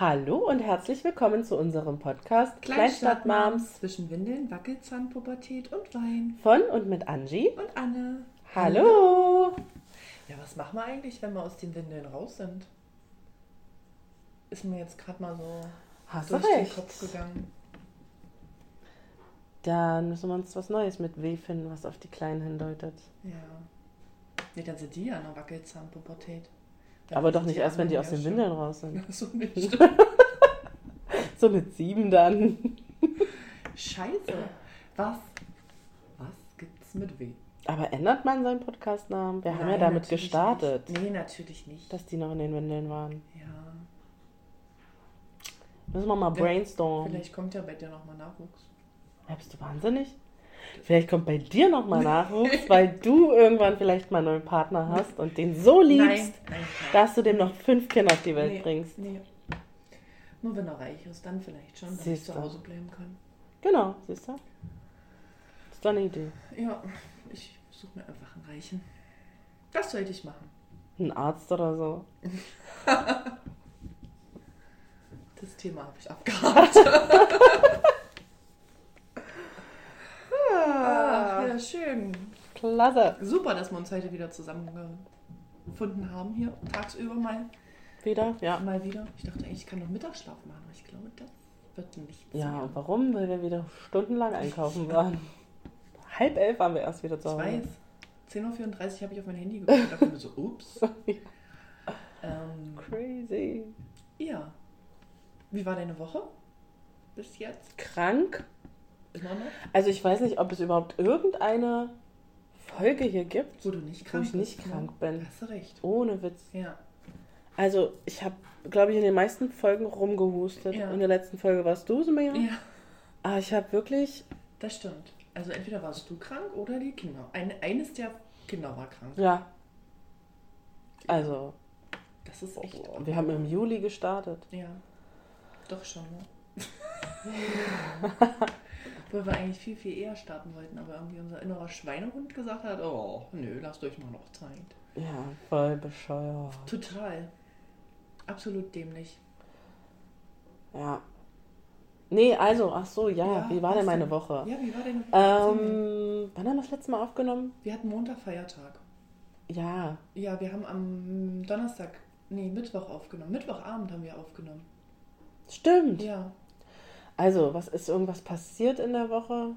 Hallo und herzlich willkommen zu unserem Podcast Kleinstadtmoms zwischen Windeln, Wackelzahn, Pubertät und Wein. von und mit Angie. Und Anne. Hallo! Ja, was machen wir eigentlich, wenn wir aus den Windeln raus sind? Ist mir jetzt gerade mal so Hast du durch den recht. Kopf gegangen. Dann müssen wir uns was Neues mit W finden, was auf die Kleinen hindeutet. Ja. Nee, dann sind die ja in der Wackelzahn-Pubertät. Aber doch nicht erst, wenn die aus den Windeln raus sind. So nicht. So mit sieben dann. Scheiße. Was? Was gibt's mit W? Aber ändert man seinen Podcastnamen? Wir haben ja Nein, damit gestartet, Nicht. Nee, natürlich nicht. dass die noch in den Windeln waren. ja. Müssen wir mal brainstormen. Vielleicht kommt ja bei dir nochmal Nachwuchs. Ja, bist du wahnsinnig? Vielleicht kommt bei dir nochmal Nachwuchs, weil du irgendwann vielleicht mal einen neuen Partner hast und den so liebst, nein, nein. dass du dem noch fünf Kinder auf die Welt nee, bringst. Nee. Nur wenn er reich ist, dann vielleicht schon, dass Siehst ich zu. Hause bleiben kann. Genau, siehst du? ist doch eine Idee. Ja, ich suche mir einfach einen Reichen. Das sollte ich machen. Ein Arzt oder so. Das Thema habe ich abgehakt. Ach, ja, schön. Klasse. Super, dass wir uns heute wieder zusammengefunden haben hier. Tagsüber mal, Wieder? Ja. mal wieder. Ich dachte eigentlich, ich kann noch Mittagsschlaf machen, aber ich glaube, das wird nicht Ja, und warum? Weil wir wieder stundenlang einkaufen waren. Halb elf waren wir erst wieder zu Ich Hause. weiß. 10.34 Uhr habe ich auf mein Handy geguckt. Da dachte ich mir so, ups. Ähm, Crazy. ja. Wie war deine Woche? Bis jetzt? Krank? Also ich weiß nicht, ob es überhaupt irgendeine Folge hier gibt, Wo du nicht wo krank ich nicht bist, ne? krank bin. Hast du recht. Ohne Witz. Ja. Also ich habe, glaube ich, in den meisten Folgen rumgehustet. Ja. In der letzten Folge warst du so mehr. Ja, Aber ich habe wirklich, das stimmt. Also entweder warst du krank oder die Kinder. Ein, eines der Kinder war krank. ja. Also, Das ist echt. wir haben im Juli gestartet. Ja. Doch schon, ne? Obwohl wir eigentlich viel, viel eher starten wollten, aber irgendwie unser innerer Schweinehund gesagt hat, oh, nö, lasst euch mal noch Zeit. Ja, voll bescheuert. Total. Absolut dämlich. Ja. Nee, also, ach so, ja, Ja, wie war denn meine denn? Woche? Ja, wie war? Erzähl mir. Ähm, wann haben wir das letzte Mal aufgenommen? Wir hatten Montag Feiertag. Ja, Ja, wir haben am Donnerstag, nee, Mittwoch aufgenommen. Mittwochabend haben wir aufgenommen. stimmt. Ja. Also, was ist irgendwas passiert in der Woche?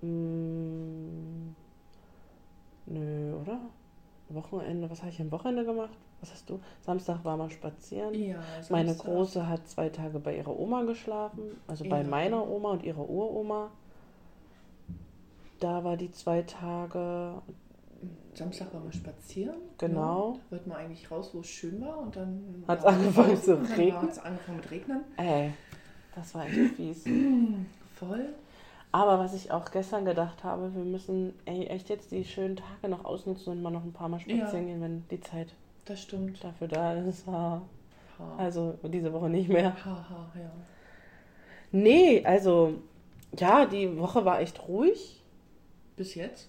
Hm, nö, oder? Wochenende, was habe ich am Wochenende gemacht? Was hast du? Samstag war mal spazieren. Ja, Meine. Große hat zwei Tage bei ihrer Oma geschlafen, also bei Ja. meiner Oma und ihrer Uroma. Da war die zwei Tage, Samstag waren wir spazieren. Genau. Ja, wollten wir eigentlich raus, wo es schön war und dann waren wir angefangen zu regnen? Hat es angefangen mit Regnen. ey, das war echt fies. Voll. Aber was ich auch gestern gedacht habe, wir müssen ey, echt jetzt die schönen Tage noch ausnutzen und mal noch ein paar Mal spazieren Ja. gehen, wenn die Zeit Das stimmt. dafür da ist. Ah, Ha. Also diese Woche nicht mehr. Haha, ja. Nee, also ja, die Woche war echt ruhig. Bis jetzt?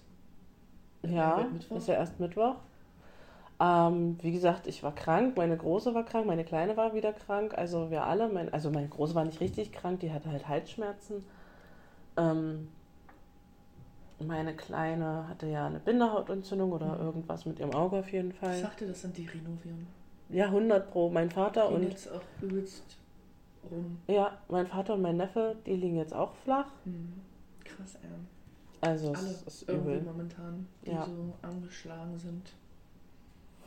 Ja, ist ja erst Mittwoch. Ähm, wie gesagt, ich war krank, meine Große war krank, meine Kleine war wieder krank, also wir alle, mein, also meine Große war nicht richtig krank, die hatte halt Halsschmerzen. Ähm, meine Kleine hatte ja eine Bindehautentzündung oder Mhm. irgendwas mit ihrem Auge auf jeden Ich Fall. sagte, das sind die Rhinoviren. Ja, 100 pro. Mein Vater Die und jetzt auch übelst rum. ja, mein Vater und mein Neffe, die liegen jetzt auch flach. Hm. Krass, ey. Also Alle es ist irgendwie übel, momentan, die Ja. so angeschlagen sind.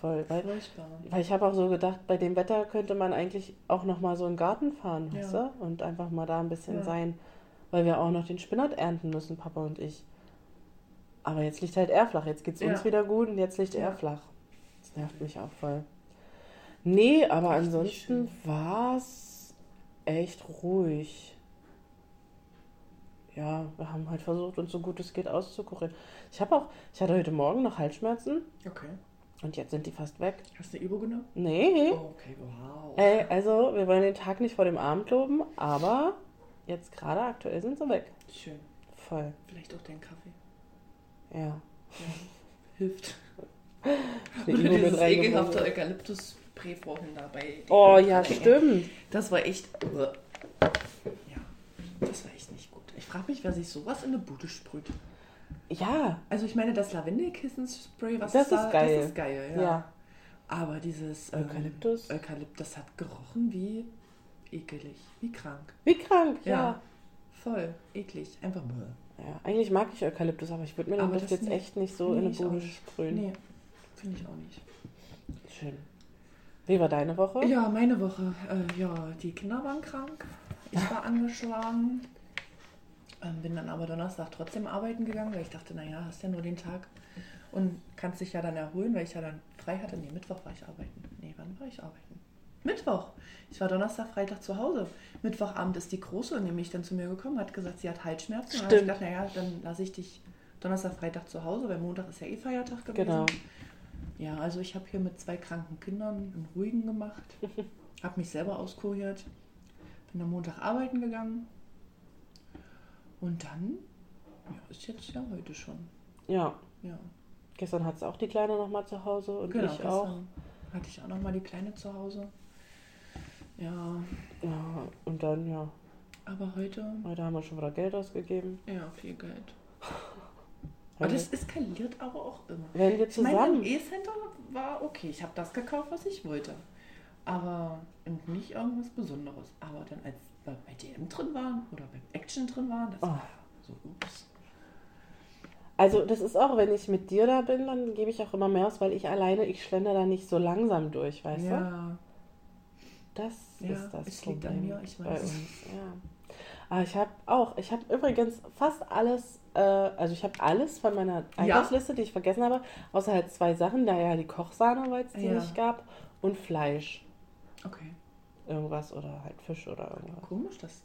Voll. Weil, Furchtbar. weil ich habe auch so gedacht, bei dem Wetter könnte man eigentlich auch noch mal so in den Garten fahren, Ja. weißt du? Und einfach mal da ein bisschen Ja. sein, weil wir auch noch den Spinat ernten müssen, Papa und ich. Aber jetzt liegt halt er flach. Jetzt geht's uns Ja. wieder gut und jetzt liegt Ja. er flach. Das nervt mich auch voll. Nee, aber Echt ansonsten war's echt ruhig. Ja, wir haben halt versucht, uns so gut es geht auszukurieren. Ich habe auch, ich hatte heute Morgen noch Halsschmerzen Okay. Und jetzt sind die fast weg. Hast du eine Übung genommen? Nee. Oh, okay, wow. Ey, also, wir wollen den Tag nicht vor dem Abend loben, aber jetzt gerade aktuell sind sie weg. Schön. Voll. Vielleicht auch dein Kaffee. Ja. Ja. Hilft. Eine Oder mit dieses ekelhafte Eukalyptus-Spray vorhin dabei. Oh ja, stimmt. Das war echt. Ja, das war echt nicht gut. Ich frage mich, wer sich sowas in eine Bude sprüht. Ja, Also ich meine, das Lavendelkissenspray, was Das da, ist geil. das ist geil, ja. ja. Aber dieses ähm, Eukalyptus. Eukalyptus hat gerochen wie ekelig, wie krank. Wie krank, Ja. ja. Voll eklig, einfach bäh. ja. Eigentlich mag ich Eukalyptus, aber ich würde mir Aber das jetzt nicht. echt nicht so Nee, in eine Bude sprühen. Nee, finde ich auch nicht. Schön. Wie war deine Woche? Ja, meine Woche. Äh, ja, die Kinder waren krank. Ich war angeschlagen. Ähm, bin dann aber Donnerstag trotzdem arbeiten gegangen, weil ich dachte, naja, hast ja nur den Tag und kannst dich ja dann erholen, weil ich ja dann frei hatte. Nee, Mittwoch war ich arbeiten. Nee, wann war ich arbeiten? Mittwoch. Ich war Donnerstag, Freitag zu Hause. Mittwochabend ist die Große nämlich dann zu mir gekommen, hat gesagt, sie hat Halsschmerzen. Und dann habe ich Stimmt. gedacht, naja, dann lasse ich dich Donnerstag, Freitag zu Hause, weil Montag ist ja eh Feiertag gewesen. Genau. Ja, also ich habe hier mit zwei kranken Kindern einen ruhigen gemacht, habe mich selber auskuriert, bin am Montag arbeiten gegangen und dann, ja, ist jetzt ja heute schon. Ja. Ja, Gestern hat es auch die Kleine noch mal zu Hause und genau. ich auch. Hatte ich auch noch mal die Kleine zu Hause. Ja, Ja, und dann, ja, aber heute, heute haben wir schon wieder Geld ausgegeben. ja, viel Geld. Aber das eskaliert aber auch immer. wenn wir Ich meine, im zusammen. E-Center war okay. Ich habe das gekauft, was ich wollte. Aber und nicht irgendwas Besonderes. Aber dann, als wir bei DM drin waren oder beim Action drin waren, das Oh. war so ups. Also das ist auch, wenn ich mit dir da bin, dann gebe ich auch immer mehr aus, weil ich alleine, ich schlender da nicht so langsam durch, weißt du? Ja, Das Ja, ist das es liegt an Problem mir, ich bei weiß. uns. Ja. Aber ich habe auch, ich habe übrigens fast alles, äh, also ich habe alles von meiner Einkaufsliste, die ich vergessen habe, außer halt zwei Sachen, da ja die Kochsahne, weil es die Ja. nicht gab, und Fleisch, okay. Irgendwas oder halt Fisch oder irgendwas. Komisch, dass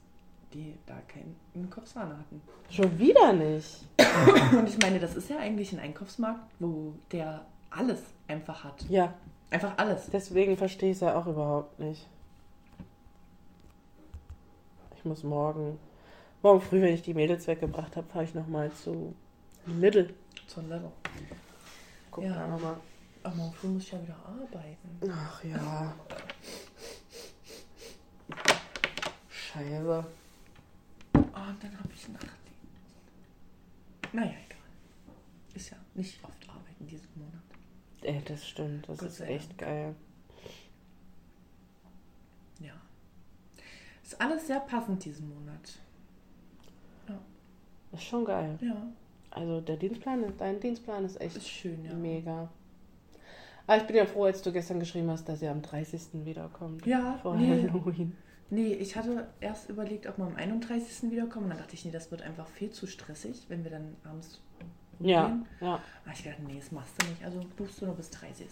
die da keine Kochsahne hatten. Schon wieder nicht. Und ich meine, das ist ja eigentlich ein Einkaufsmarkt, wo der alles einfach hat. Ja, Einfach alles. deswegen verstehe ich es ja auch überhaupt nicht. Ich muss morgen, morgen früh, wenn ich die Mädels weggebracht habe, fahre ich nochmal zu Lidl. So ein Level. Gucken Ja. wir nochmal. Aber morgen früh muss ich ja wieder arbeiten. Ach ja. Scheiße. Oh, und dann habe ich Nachtdienst. Naja, egal. Ist ja nicht oft arbeiten diesen Monat. Ey, das stimmt. Das Gott ist echt geil. Ja. Ist alles sehr passend diesen Monat. Das ist schon geil. Ja. Also der Dienstplan, dein Dienstplan ist echt Ist schön, ja. mega. Aber ich bin ja froh, als du gestern geschrieben hast, dass ihr am 30. wiederkommt. Ja, Vor nee. Halloween. Nee, ich hatte erst überlegt, ob wir am 31. wiederkommen. Dann dachte ich, nee, das wird einfach viel zu stressig, wenn wir dann abends Ja, rumgehen. ja, Aber ich dachte, nee, das machst du nicht. Also buchst du nur bis 30.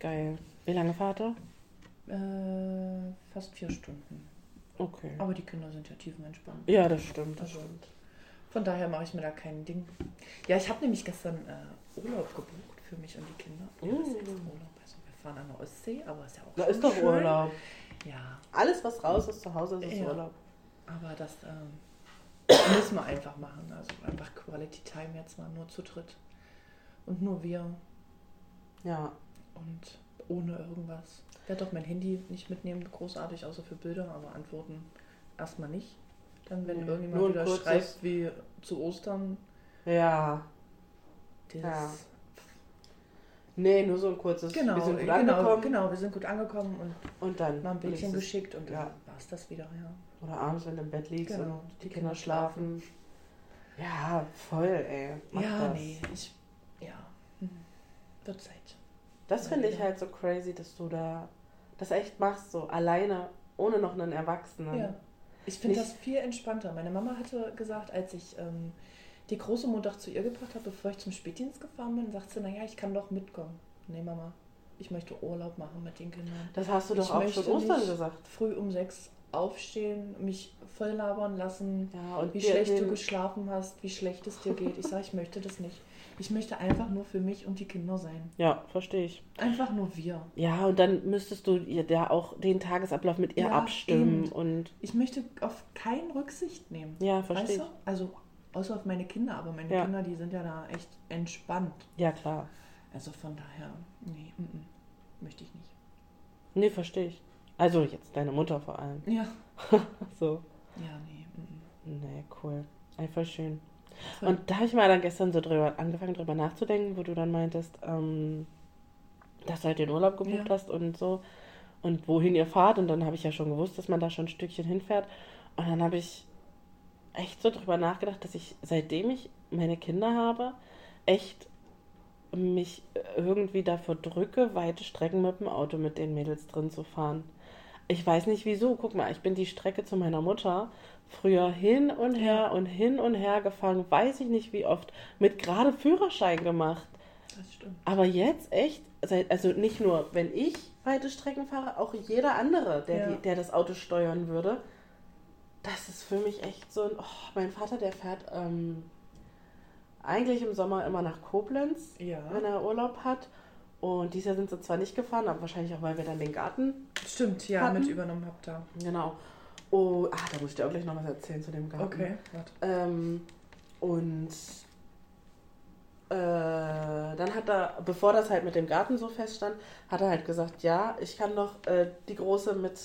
geil. Wie lange fahrt ihr? Ja. Äh, fast vier Stunden. Okay. Aber die Kinder sind ja tiefenentspannt. Ja, das stimmt, das Also, stimmt. Von daher mache ich mir da kein Ding. Ja, ich habe nämlich gestern äh, Urlaub gebucht für mich und die Kinder. Ja, das heißt Mm. Urlaub. Also wir fahren an der Ostsee, aber ist ja auch Da ist doch schön. Urlaub. Ja, Alles, was raus ist zu Hause, ist Ja. Urlaub. aber das ähm, müssen wir einfach machen. Also einfach Quality Time jetzt mal nur zu dritt. Und nur wir Ja. und ohne irgendwas. Ich werde doch mein Handy nicht mitnehmen, großartig, außer für Bilder, aber Antworten erstmal nicht. Dann, wenn Nee, irgendjemand wieder schreibt, wie zu Ostern, Ja. das Ja. Nee, nur so ein kurzes. Genau, wir sind gut genau, angekommen. genau, wir sind gut angekommen und Und dann. mal ein Bildchen geschickt und dann ja. war es das wieder, ja. Oder abends, wenn du im Bett liegst Genau, und die Kinder schlafen. Ja, voll, ey. Mach ja, das. nee, ich, ja, hm, wird Zeit. Das finde ich halt so crazy, dass du da das echt machst, so alleine, ohne noch einen Erwachsenen. Ja. Ich finde das viel entspannter. Meine Mama hatte gesagt, als ich ähm, die große Montag zu ihr gebracht habe, bevor ich zum Spätdienst gefahren bin, sagt sie, naja, ich kann doch mitkommen. Nee, Mama, ich möchte Urlaub machen mit den Kindern. Das hast du doch Ich auch schon Ostern gesagt. Früh um sechs aufstehen, mich voll labern lassen, Ja, und wie schlecht du geschlafen hast, wie schlecht es dir geht. Ich sage, ich möchte das nicht. Ich möchte einfach nur für mich und die Kinder sein. Ja, verstehe ich. Einfach nur wir. Ja, und dann müsstest du ihr da auch den Tagesablauf mit ihr Ja, abstimmen eben. und Ich möchte auf keinen Rücksicht nehmen. ja, Weißt verstehe du? ich. Also außer auf meine Kinder, aber meine Ja. Kinder, die sind ja da echt entspannt. Ja, klar. Also von daher, nee, mm, mm, möchte ich nicht. Nee, verstehe ich. Also jetzt deine Mutter vor allem. Ja. so. Ja, nee. mm, Nee, cool. Einfach schön. Voll. Und da habe ich mal dann gestern so drüber angefangen, drüber nachzudenken, wo du dann meintest, ähm, dass du halt den Urlaub gebucht Ja. hast und so und wohin ihr fahrt. Und dann habe ich ja schon gewusst, dass man da schon ein Stückchen hinfährt. Und dann habe ich echt so drüber nachgedacht, dass ich, seitdem ich meine Kinder habe, echt mich irgendwie davor drücke, weite Strecken mit dem Auto mit den Mädels drin zu fahren. Ich weiß nicht wieso. Guck mal, ich bin die Strecke zu meiner Mutter früher hin und her und hin und her gefahren, weiß ich nicht wie oft, mit gerade Führerschein gemacht. Das stimmt. Aber jetzt echt, also nicht nur, wenn ich weite Strecken fahre, auch jeder andere, der, Ja. die, der das Auto steuern würde. Das ist für mich echt so ein. Oh, mein Vater, der fährt ähm, eigentlich im Sommer immer nach Koblenz, Ja. wenn er Urlaub hat. Und dieses Jahr sind sie zwar nicht gefahren, aber wahrscheinlich auch, weil wir dann den Garten. Stimmt, ja, Hatten. mit übernommen habt ihr. Genau. Oh, ah, da muss ich dir auch gleich noch was erzählen zu dem Garten. Okay, warte. Ähm, und äh, dann hat er, bevor das halt mit dem Garten so feststand, hat er halt gesagt, ja, ich kann doch äh, die Große mit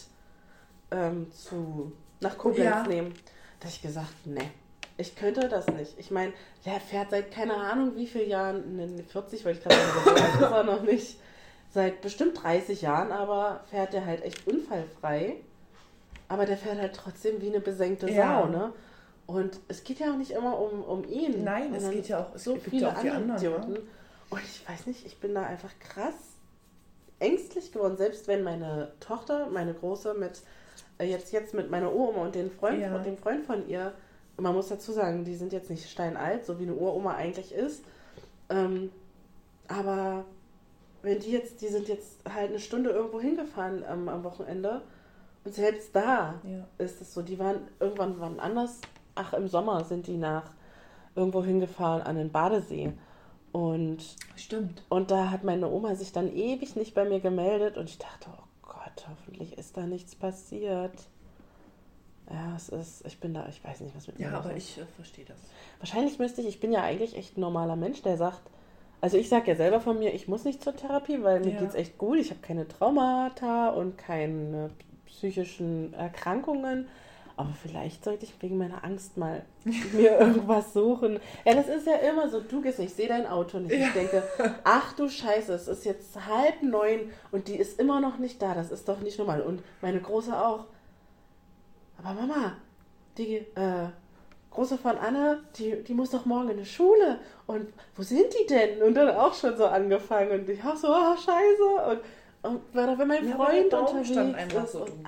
ähm, zu nach Koblenz Ja. nehmen. Da hab ich gesagt, nee, ich könnte das nicht. Ich meine, der fährt seit keine Ahnung wie vielen Jahren, ne, 40 wollte ich gerade ist er noch nicht, seit bestimmt 30 Jahren, aber fährt der halt echt unfallfrei. Aber der fährt halt trotzdem wie eine besenkte Ja. Sau, ne? Und es geht ja auch nicht immer um, um ihn. Nein, es geht ja auch- so viele ja auch die andere anderen, Idioten. ne? Und ich weiß nicht, ich bin da einfach krass ängstlich geworden, selbst wenn meine Tochter, meine Große, mit jetzt, jetzt mit meiner Uroma und den Freund, Ja. dem Freund von ihr, man muss dazu sagen, die sind jetzt nicht steinalt, so wie eine Uroma eigentlich ist. Ähm, aber wenn die jetzt, die sind jetzt halt eine Stunde irgendwo hingefahren ähm, am Wochenende und selbst da Ja. ist es so, die waren irgendwann wann anders, ach im Sommer sind die nach irgendwo hingefahren an den Badesee und Stimmt. und da hat meine Oma sich dann ewig nicht bei mir gemeldet und ich dachte, Gott, hoffentlich ist da nichts passiert. Ja, es ist, ich bin da, ich weiß nicht, was mit mir Ja, aber ist. ich äh, verstehe das. Wahrscheinlich müsste ich, ich bin ja eigentlich echt ein normaler Mensch, der sagt, also ich sage ja selber von mir, ich muss nicht zur Therapie, weil mir Ja. geht's echt gut. Ich habe keine Traumata und keine psychischen Erkrankungen. Aber vielleicht sollte ich wegen meiner Angst mal mir irgendwas suchen. Ja, das ist ja immer so. Du gehst nicht, ich sehe dein Auto nicht. Ich denke, ach du Scheiße, es ist jetzt halb neun und die ist immer noch nicht da. Das ist doch nicht normal. Und meine Große auch. Aber Mama, die äh, Große von Anne, die, die muss doch morgen in die Schule. Und wo sind die denn? Und dann auch schon so angefangen. Und ich auch so, ah, scheiße. Und, und war doch, wenn mein Ja, Freund Baum unterwegs stand einfach ist. so und, dumm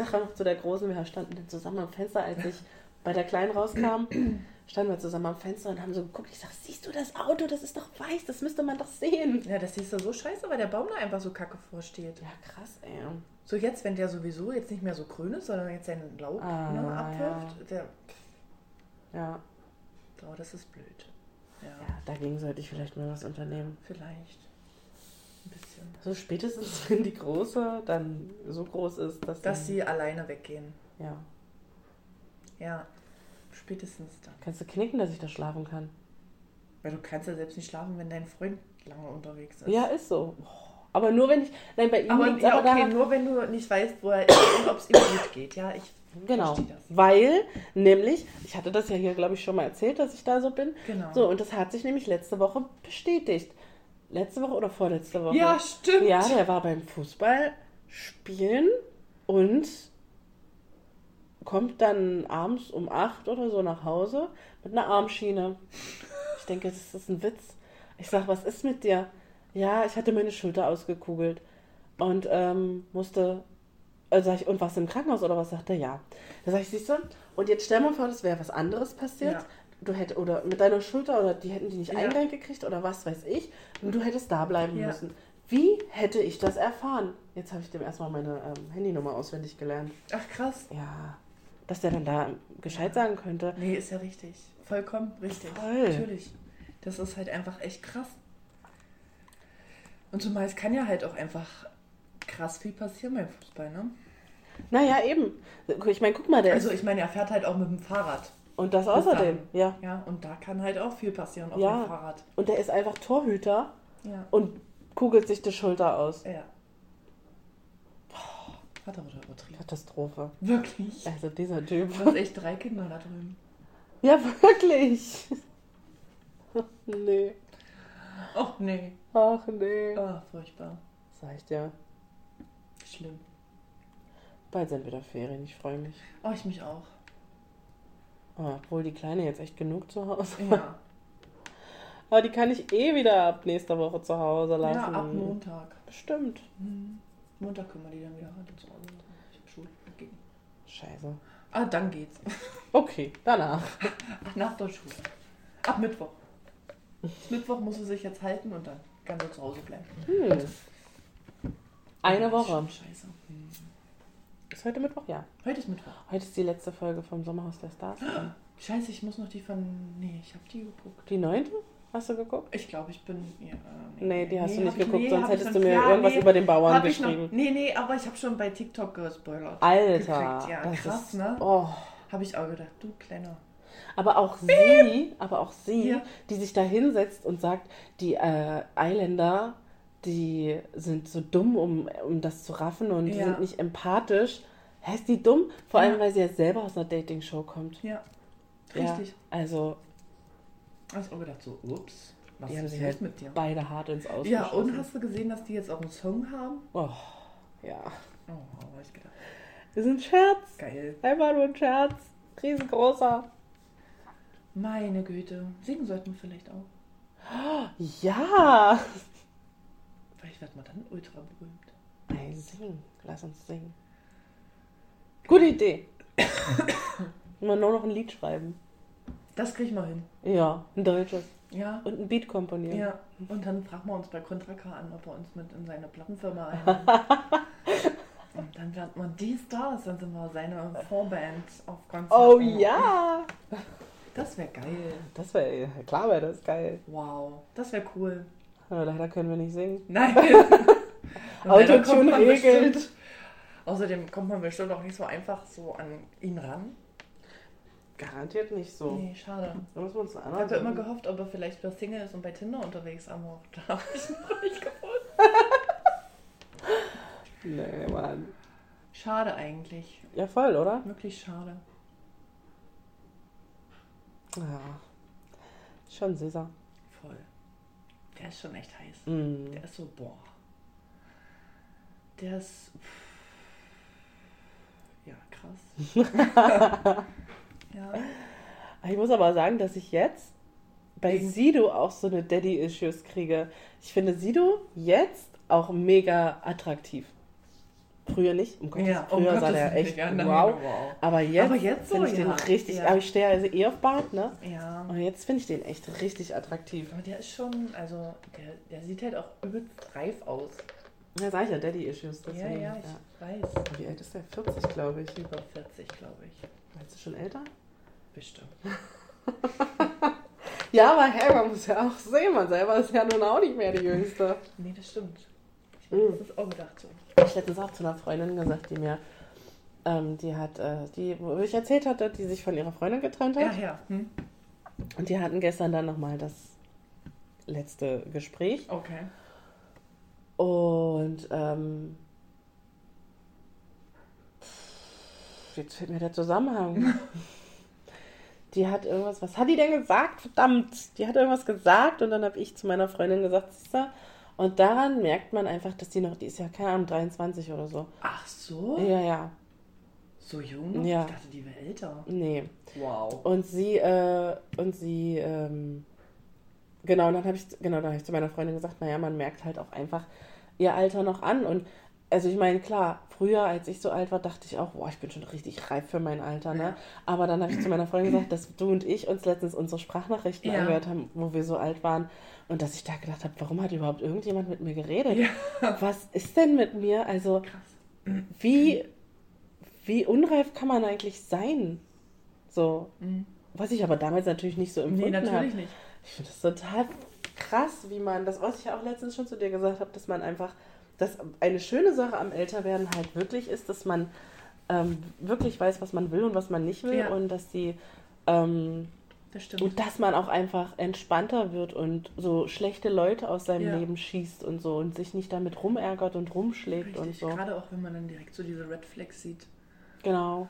ah, davor. ich sag auch noch zu der Großen, wir standen dann zusammen am Fenster, als ich bei der Kleinen rauskam, standen wir zusammen am Fenster und haben so geguckt. Ich sag, siehst du das Auto? Das ist doch weiß, das müsste man doch sehen. Ja, das siehst du so scheiße, weil der Baum da einfach so kacke vorsteht. Ja, krass, ey. So jetzt, wenn der sowieso jetzt nicht mehr so grün ist, sondern jetzt seinen Laub Ah, ne, abwirft, der, Ja, oh, das ist blöd. Ja, ja, dagegen sollte ich vielleicht mal was unternehmen. vielleicht. Bisschen. So spätestens, wenn die Große dann so groß ist, dass, Dass sie... alleine weggehen. Ja. Ja, spätestens dann. Kannst du knicken, dass ich da schlafen kann? Weil du kannst ja selbst nicht schlafen, wenn dein Freund lange unterwegs ist. Ja, ist so. Aber nur wenn ich... Nein, bei ihm Aber ja, aber okay, nur wenn du nicht weißt, wo er ist und ob es ihm gut geht. Ja, ich Genau, weil nämlich, ich hatte das ja hier, glaube ich, schon mal erzählt, dass ich da so bin. Genau. So, und das hat sich nämlich letzte Woche bestätigt. Letzte Woche oder vorletzte Woche? Ja, stimmt. Ja, der war beim Fußball spielen und kommt dann abends um 8 oder so nach Hause mit einer Armschiene. Ich denke, das ist ein Witz. Ich sag, was ist mit dir? Ja, ich hatte meine Schulter ausgekugelt und ähm, musste. Also sag ich, und was im Krankenhaus oder was? Sagt er, ja. Da sag ich, siehst du, und jetzt stell mal vor, das wäre was anderes passiert. Ja. Du hättest, oder mit deiner Schulter, oder die hätten die nicht Ja. Eingang gekriegt, oder was weiß ich. Und du hättest da bleiben Ja. müssen. Wie hätte ich das erfahren? Jetzt habe ich dem erstmal meine ähm, Handynummer auswendig gelernt. Ach krass. Ja, dass der dann da Bescheid sagen könnte. Nee, ist ja richtig. Vollkommen richtig. Voll. Natürlich. Das ist halt einfach echt krass. Und zumal es kann ja halt auch einfach krass viel passieren beim Fußball, ne? Naja, eben. Ich meine, guck mal, der Also ich meine, er fährt halt auch mit dem Fahrrad. Und das außerdem, ja. Ja, und da kann halt auch viel passieren auf Ja. dem Fahrrad. Und der ist einfach Torhüter Ja. und kugelt sich die Schulter aus. Ja. Vater wurde übertrieben. Katastrophe. Wirklich? Also dieser Typ. Du hast echt drei Kinder da drüben. Ja, wirklich. nee. Oh, nee. Ach nee. Ah, furchtbar. Sag ich dir. Schlimm. Bald sind wieder Ferien, ich freue mich. Oh, ich mich auch. Oh, obwohl die Kleine jetzt echt genug zu Hause. Ja. Aber die kann ich eh wieder ab nächster Woche zu Hause lassen. ja, ab Montag. Bestimmt. Mhm. Montag können wir die dann wieder heute zu Hause. Ich hab Schule dagegen. Scheiße. Ah, dann geht's. Okay, danach. Nach der Schule. Ab Mittwoch. Mittwoch muss sie sich jetzt halten und dann kann sie zu Hause bleiben. Hm. Eine Woche. Scheiße. Hm. Ist heute Mittwoch? Ja. Heute ist Mittwoch. Heute ist die letzte Folge vom Sommerhaus der Stars. Scheiße, ich muss noch die von. Nee, ich habe die geguckt. Die neunte? Hast du geguckt? Ich glaube, ich bin. Ja, Nee, die hast du nicht geguckt, nee, sonst hättest du mir ja, irgendwas nee, über den Bauern ich noch- geschrieben. Nee, nee, aber ich habe schon bei TikTok gespoilert. Alter. gekriegt. Ja, das krass, ist, ne? Oh. Habe ich auch gedacht, du kleiner. Aber auch sie, aber auch sie, Ja. die sich da hinsetzt und sagt, die äh, Eiländer, die sind so dumm, um, um das zu raffen und die Ja. sind nicht empathisch. Hä, ist die dumm? Vor Ja. allem, weil sie ja selber aus einer Dating-Show kommt. Ja. Ja, Richtig. also, Hast auch gedacht, so, ups, was die haben los halt mit dir? beide hart ins Aus Ja, und hast du gesehen, dass die jetzt auch einen Song haben? Oh, ja. Oh, habe ich gedacht. Das ist ein Scherz. Geil. Einfach nur ein Scherz. Riesengroßer. Meine Güte. Singen sollten wir vielleicht auch. Ja. Vielleicht wird man dann ultra berühmt. Ey, singen. Lass uns singen. Gute Idee. Immer nur noch ein Lied schreiben. Das kriegen wir hin. Ja, ein deutsches. Ja. Und ein Beat komponieren. Ja. Und dann fragen wir uns bei Contra K an, ob er uns mit in seine Plattenfirma einlädt. Und dann werden wir die Stars, dann sind wir seine Vorband auf Konzerten. Oh ja. Das wäre geil. Das wäre, klar wäre das geil. Wow. Das wäre cool. Aber leider können wir nicht singen. Nein. Autotune man regelt. bestimmt- Außerdem kommt man bestimmt auch nicht so einfach so an ihn ran. Garantiert nicht so. Nee, schade. Da müssen wir uns Ich einen habe anderen immer gehofft, ob er vielleicht bei Single ist und bei Tinder unterwegs, aber da habe ich ihn noch nicht gefunden. Nee, Mann. Schade eigentlich. Ja, voll, oder? Wirklich schade. Ja. Schon süßer. Der ist schon echt heiß. Mm. Der ist so, boah. Der ist. Ja, krass. ja. Ich muss aber sagen, dass ich jetzt bei Wegen- Sido auch so eine Daddy-Issues kriege. Ich finde Sido jetzt auch mega attraktiv. Früher nicht, um Gottes Ja, um früher sah Gottes der Willen, echt wow. wow. Aber jetzt, Aber jetzt so, finde ich den ja, richtig, ja. aber ich stehe also eh auf Bart, ne? Ja. Und jetzt finde ich den echt richtig attraktiv. Aber der ist schon, also, der, der sieht halt auch übelst reif aus. Ja, sag ich ja, Daddy-Issues. Ja, ja, ich weiß. Wie alt ist der? 40, glaube ich. Über 40, glaube ich. Meinst du schon älter? Bestimmt. Ja, aber hey, man muss ja auch sehen, man selber ist ja nun auch nicht mehr die Jüngste. Nee, das stimmt. Ich habe das auch gedacht so. Ich hätte es auch zu einer Freundin gesagt, die mir, ähm, die hat, äh, die, wo ich erzählt hatte, die sich von ihrer Freundin getrennt Ja, hat. ja. Hm? Und die hatten gestern dann nochmal das letzte Gespräch. Okay. Und ähm, jetzt fehlt mir der Zusammenhang. Die hat irgendwas, was hat die denn gesagt? Verdammt, die hat irgendwas gesagt und dann habe ich zu meiner Freundin gesagt, Sister, und daran merkt man einfach, dass die noch, die ist ja keine Ahnung, 23 oder so. Ach so? Ja, ja, So jung? Ja. Ich dachte, die wäre älter. nee. Wow. Und sie, äh, und sie, ähm, genau, und dann habe ich, genau, dann habe ich zu meiner Freundin gesagt, naja, man merkt halt auch einfach ihr Alter noch an. Und also ich meine, klar, früher, als ich so alt war, dachte ich auch, boah, ich bin schon richtig reif für mein Alter, ne? Ja. Aber dann habe ich zu meiner Freundin gesagt, dass du und ich uns letztens unsere Sprachnachrichten Ja. angehört haben, wo wir so alt waren. Und dass ich da gedacht habe, warum hat überhaupt irgendjemand mit mir geredet? Ja. Was ist denn mit mir? Also, Krass. wie, wie unreif kann man eigentlich sein? So, Mhm. was ich aber damals natürlich nicht so Nee, empfunden habe. natürlich nicht. Ich finde das total krass, wie man, das, was ich ja auch letztens schon zu dir gesagt habe, dass man einfach, dass eine schöne Sache am Älterwerden halt wirklich ist, dass man ähm, wirklich weiß, was man will und was man nicht will Ja. und dass die, ähm, das. Und dass man auch einfach entspannter wird und so schlechte Leute aus seinem Ja. Leben schießt und so und sich nicht damit rumärgert und rumschlägt und Richtig, so. gerade auch wenn man dann direkt so diese Red Flags sieht. Genau.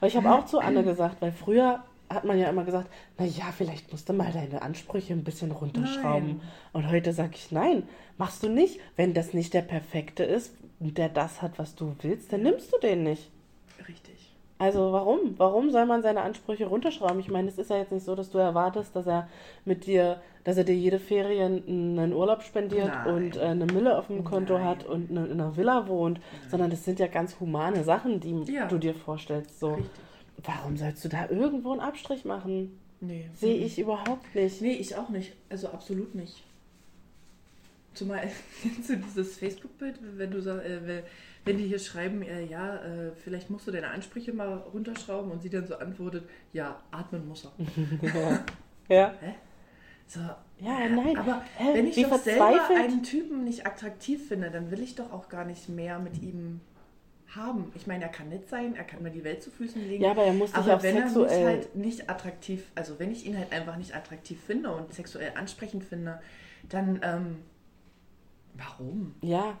Weil ich habe auch zu Anne gesagt, weil früher hat man ja immer gesagt, na ja, vielleicht musst du mal deine Ansprüche ein bisschen runterschrauben. Nein. Und heute sage ich, nein, machst du nicht. Wenn das nicht der Perfekte ist, der das hat, was du willst, dann nimmst du den nicht. Richtig. Also warum? Warum soll man seine Ansprüche runterschrauben? Ich meine, es ist ja jetzt nicht so, dass du erwartest, dass er mit dir, dass er dir jede Ferien einen Urlaub spendiert Nein. und äh, eine Mille auf dem Konto Nein. hat und in einer Villa wohnt, sondern das sind ja ganz humane Sachen, die Ja. du dir vorstellst. So, Richtig. Warum sollst du da irgendwo einen Abstrich machen? Nee. Sehe ich überhaupt nicht. Nee, ich auch nicht. Also absolut nicht. Zumal kennst du dieses Facebook-Bild, wenn du sag, äh, wenn- die hier schreiben, äh, ja, äh, vielleicht musst du deine Ansprüche mal runterschrauben und sie dann so antwortet, ja, atmen muss er. ja. ja. Hä? So, Ja, nein. aber wenn ich doch selber einen Typen nicht attraktiv finde, dann will ich doch auch gar nicht mehr mit ihm haben. Ich meine, er kann nett sein, er kann mir die Welt zu Füßen legen. Ja, aber er muss aber auch wenn er mich sexuell. halt nicht attraktiv, also wenn ich ihn halt einfach nicht attraktiv finde und sexuell ansprechend finde, dann ähm, warum? ja,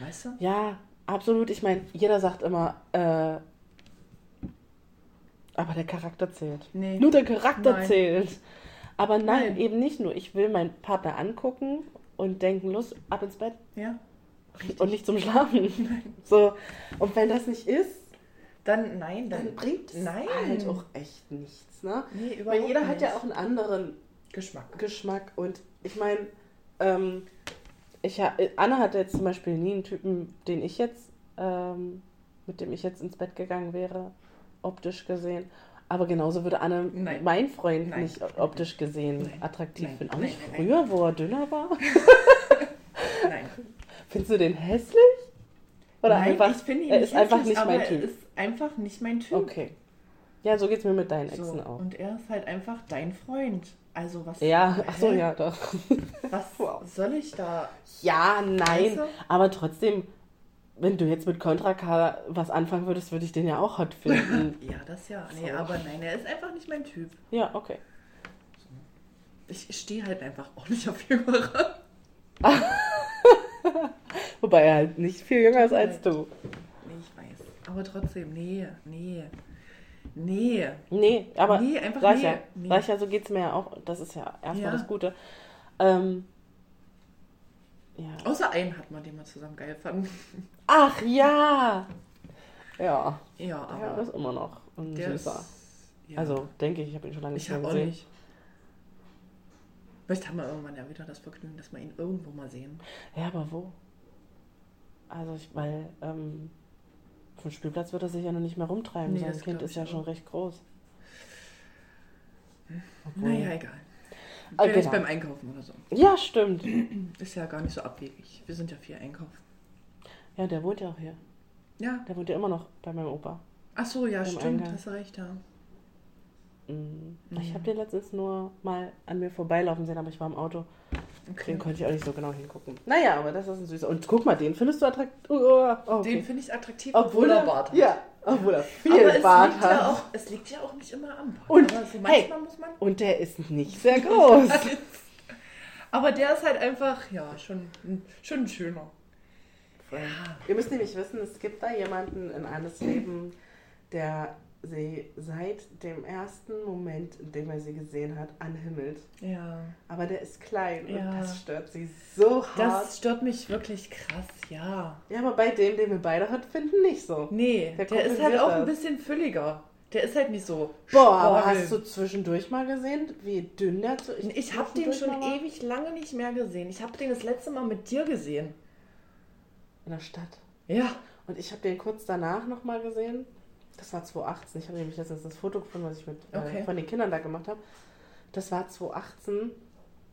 Weißt du? Ja, absolut. Ich meine, jeder sagt immer, äh, aber der Charakter zählt. Nee. Nur der Charakter Nein. zählt. Aber nein, Nein. eben nicht nur. Ich will meinen Partner angucken und denken, los, ab ins Bett Ja. Und nicht zum Schlafen. So. Und wenn das nicht ist, Dann nein, dann, dann bringt es Nein. halt auch echt nichts. Ne? Nee, Weil jeder hat ja nicht. auch einen anderen Geschmack. Geschmack. Und ich meine, ähm, ich ha Anna hatte jetzt zum Beispiel nie einen Typen, den ich jetzt, ähm, mit dem ich jetzt ins Bett gegangen wäre, optisch gesehen. Aber genauso würde Anne Nein. mein Freund Nein. nicht optisch gesehen Nein. attraktiv finden. Auch nicht früher, wo er dünner war. Nein. Findest du den hässlich? Oder Nein, einfach, ich finde ihn er nicht ist einfach hässlich, nicht mein aber Typ. Er ist einfach nicht mein Typ. Okay. Ja, so geht's mir mit deinen So, Exen auch. und er ist halt einfach dein Freund. Also was? Ja, ach so, ja, doch. Was Wow. soll ich da? Ja, nein. Weißt du? Aber trotzdem, wenn du jetzt mit Contra K was anfangen würdest, würde ich den ja auch hot finden. Ja, das ja. Nee, So. aber nein, er ist einfach nicht mein Typ. ja, okay. Ich stehe halt einfach auch nicht auf Jüngere. Wobei er halt nicht viel jünger ist als du. Nee, ich weiß. Aber trotzdem, nee, nee. Nee. Nee, aber Nee, einfach ich nee. ja, so geht's mir ja auch. Das ist ja erstmal Ja. das Gute. Ähm, ja. Außer einen hat man, den wir zusammen geil fanden. Ach ja! Ja, Ja, aber der ist immer noch ein der Süßer. ist. Ja. Also, denke ich, ich habe ihn schon lange nicht ich mehr habe auch gesehen. nicht. Vielleicht haben wir irgendwann ja wieder das Vergnügen, dass wir ihn irgendwo mal sehen. Ja, aber wo? Also, ich, weil ähm, dem Spielplatz wird er sich ja noch nicht mehr rumtreiben. Nee, Sein das Kind ist ja ich schon auch. recht groß. Obwohl- Naja, egal. Ah, Vielleicht genau. beim Einkaufen oder so. Ja, stimmt. Ist ja gar nicht so abwegig. Wir sind ja viel einkaufen. Ja, der wohnt ja auch hier. Ja. Der wohnt ja immer noch bei meinem Opa. Ach so, ja, stimmt. Eingang. Hast recht, ja. Mm. Ich Mhm. habe den letztens nur mal an mir vorbeilaufen sehen, aber ich war im Auto. Okay. Den konnte ich auch nicht so genau hingucken. Naja, aber das ist ein süßer. Und guck mal, den findest du attraktiv. Oh, oh, okay. Den finde ich attraktiv, obwohl er Bart hat. Ja, obwohl er viel aber es Bart liegt, hat. ja auch, es liegt ja auch nicht immer am Bart. Und, so hey, manchmal muss man. Und der ist nicht sehr groß. aber der ist halt einfach, ja, schon, schon ein schöner. Ja. Ihr müsst nämlich wissen, es gibt da jemanden in Annes Leben, der sie seit dem ersten Moment, in dem er sie gesehen hat, anhimmelt. Ja. Aber der ist klein und Ja. das stört sie so hart. Das stört mich wirklich krass, ja. ja, aber bei dem, den wir beide hat finden, nicht so. Nee, Der der, ist halt auch ein bisschen fülliger. Der ist halt nicht so. Boah, aber hast du zwischendurch mal gesehen, wie dünn der zu Ich habe den schon mal ewig lange nicht mehr gesehen. Ich habe den das letzte Mal mit dir gesehen. In der Stadt. Ja. Und ich habe den kurz danach nochmal gesehen. Das war 2018. Ich habe nämlich letztens das Foto gefunden, was ich mit, Okay. äh, von den Kindern da gemacht habe. Das war 2018.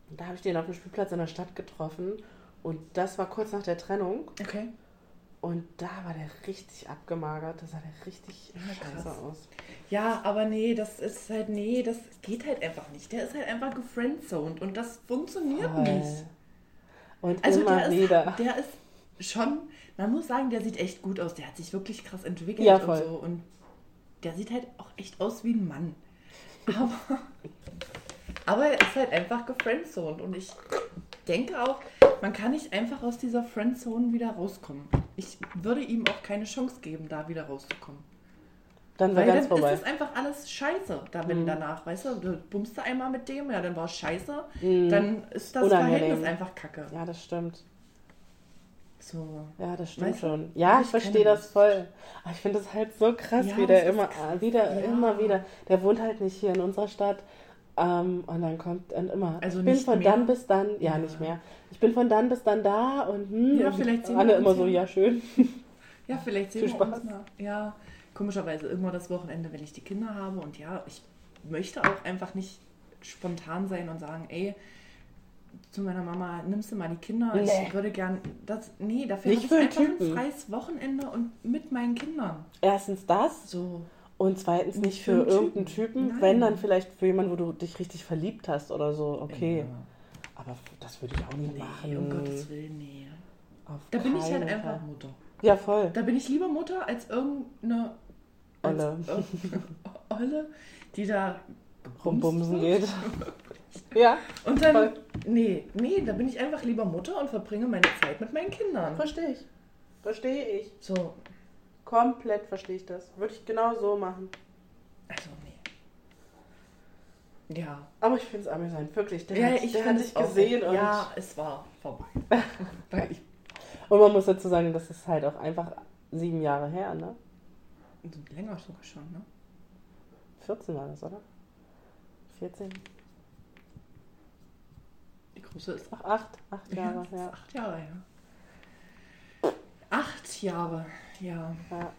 Und da habe ich den auf dem Spielplatz in der Stadt getroffen. Und das war kurz nach der Trennung. Okay. Und da war der richtig abgemagert. Da sah der richtig Ja, scheiße aus. Ja, aber nee, das ist halt, nee, das geht halt einfach nicht. Der ist halt einfach gefriendzoned und das funktioniert Voll. nicht. Und Also der wieder. ist, der ist schon, man muss sagen, der sieht echt gut aus. Der hat sich wirklich krass entwickelt Ja, und so. Und der sieht halt auch echt aus wie ein Mann. Aber, aber er ist halt einfach gefriendzoned. Und ich denke auch, man kann nicht einfach aus dieser Friendzone wieder rauskommen. Ich würde ihm auch keine Chance geben, da wieder rauszukommen. Dann war Weil ganz dann vorbei. ist es einfach alles scheiße, da wenn Mhm. danach, weißt du, du bummst da einmal mit dem, ja, dann war es scheiße, Mhm. dann ist das Unangenehm. Verhältnis einfach kacke. Ja, das stimmt. So. Ja, das stimmt Weißt du, schon. Ja, ich ich verstehe das voll. Aber ich finde das halt so krass, Ja, wie der immer, krass. wieder, Ja. immer wieder. Der wohnt halt nicht hier in unserer Stadt. Ähm, und dann kommt dann immer. Also ich bin von mehr? dann bis dann, ja, Ja. nicht mehr. Ich bin von dann bis dann da und hm, Ja, vielleicht sehen wir alle uns immer so, ja. schön. Ja, vielleicht sehen Viel wir uns Spaß. mal. Ja, komischerweise irgendwann das Wochenende, wenn ich die Kinder habe. Und ja, ich möchte auch einfach nicht spontan sein und sagen, ey, zu meiner Mama, nimmst du mal die Kinder? Nee. Ich würde gern, das, nee, dafür Nicht für einfach Typen. ein freies Wochenende und mit meinen Kindern. Erstens das So, und zweitens nicht Nicht für für einen irgendeinen Typen. Nein. Wenn dann vielleicht für jemanden, wo du dich richtig verliebt hast oder so, okay. Ja. Aber das würde ich auch nicht Nee, machen. um Gottes Willen, nee. Auf Da bin ich halt keinen einfach Fall. Mutter. Ja, voll. Da bin ich lieber Mutter als irgendeine als Olle. Olle, die da Rumbumsen geht. Ja, Und dann, Voll. nee, nee, da bin ich einfach lieber Mutter und verbringe meine Zeit mit meinen Kindern. verstehe ich. Verstehe ich. So, Komplett verstehe ich das. Würde ich genau so machen. also nee. Ja. Aber ich finde es amüsant, wirklich. Der ja, hat, ich der hat dich gesehen und, Ja, es war vorbei. Und man muss dazu sagen, das ist halt auch einfach sieben Jahre her, ne? länger sogar schon, ne? 14 war das, oder? 14? Große ist Ach, acht. Acht Jahre, ja, ja. acht Jahre, ja. Acht Jahre, ja. ja.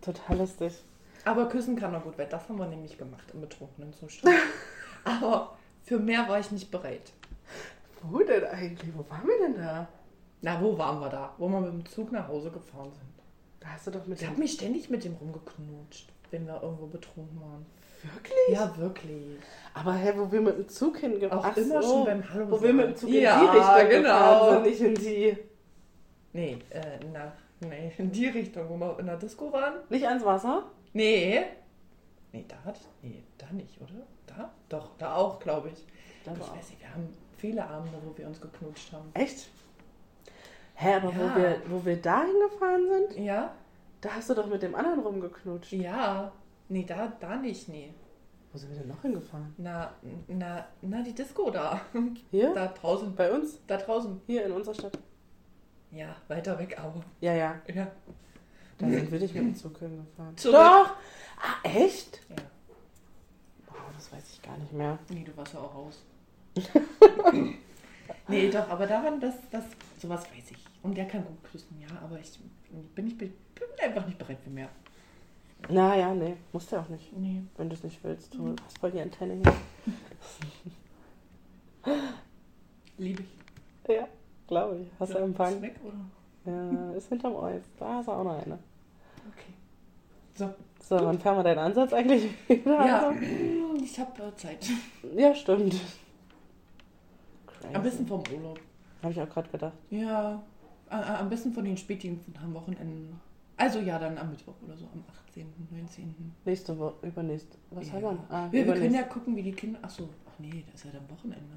Total lustig. Aber küssen kann er gut, weil das haben wir nämlich gemacht im betrunkenen Zustand. Aber für mehr war ich nicht bereit. Wo denn eigentlich? Wo waren wir denn da? Na, wo waren wir da? Wo wir mit dem Zug nach Hause gefahren sind. Da hast du doch mit Ich habe mich ständig mit dem rumgeknutscht, wenn wir irgendwo betrunken waren. Wirklich? Ja, wirklich. Aber hä, wo wir mit dem Zug hingefahren Auch immer schon beim Hallo Wo wir mit dem Zug in ja, die Richtung genau. sind, nicht in die... Nee, äh, nach, nee, in die Richtung, wo wir in der Disco waren. Nicht ans Wasser? Nee. Nee, da ich, nee, da nicht, oder? Da? Doch, da auch, glaube ich. Da ich weiß nicht, wir haben viele Abende, wo wir uns geknutscht haben. Echt? Hä, aber Ja. wo, wir, wo wir da hingefahren sind, Ja? da hast du doch mit dem anderen rumgeknutscht. Ja. Nee, da, da nicht, nee. Wo sind wir denn noch hingefahren? Na, na, na, die Disco da. Hier? Da draußen. Bei uns? Da draußen. Hier in unserer Stadt? Ja, weiter weg, aber. Ja, ja. Ja. Da sind wir nicht mit dem Zug hingefahren. Zurück. Doch! Ah, echt? Ja. Boah, das weiß ich gar nicht mehr. Nee, du warst ja auch raus. nee, doch, aber daran, das, das, sowas weiß ich. Und der kann gut küssen, ja, aber ich bin, nicht, bin einfach nicht bereit für mehr. Naja, nee, musst du auch nicht. Nee. Wenn du es nicht willst. Du hast voll die Antenne hier. Liebe ich. Ja, glaube ich. Hast du Ist Empfang? weg, oder? Ja, ist hinterm Eis. Da ist auch noch eine. Okay. So. So, wann fahren wir deinen Ansatz eigentlich wieder? Ja, Also? ich habe äh, Zeit. Ja, stimmt. Am besten vom Urlaub. Habe ich auch gerade gedacht. Ja, am besten von den Spätdiensten am Wochenende. Also ja, dann am Mittwoch oder so, am 18., 19. Nächste Woche, übernächst. Was ja. haben wir? Ah, wir, wir können ja gucken, wie die Kinder. Achso, ach nee, das ist ja dann Wochenende.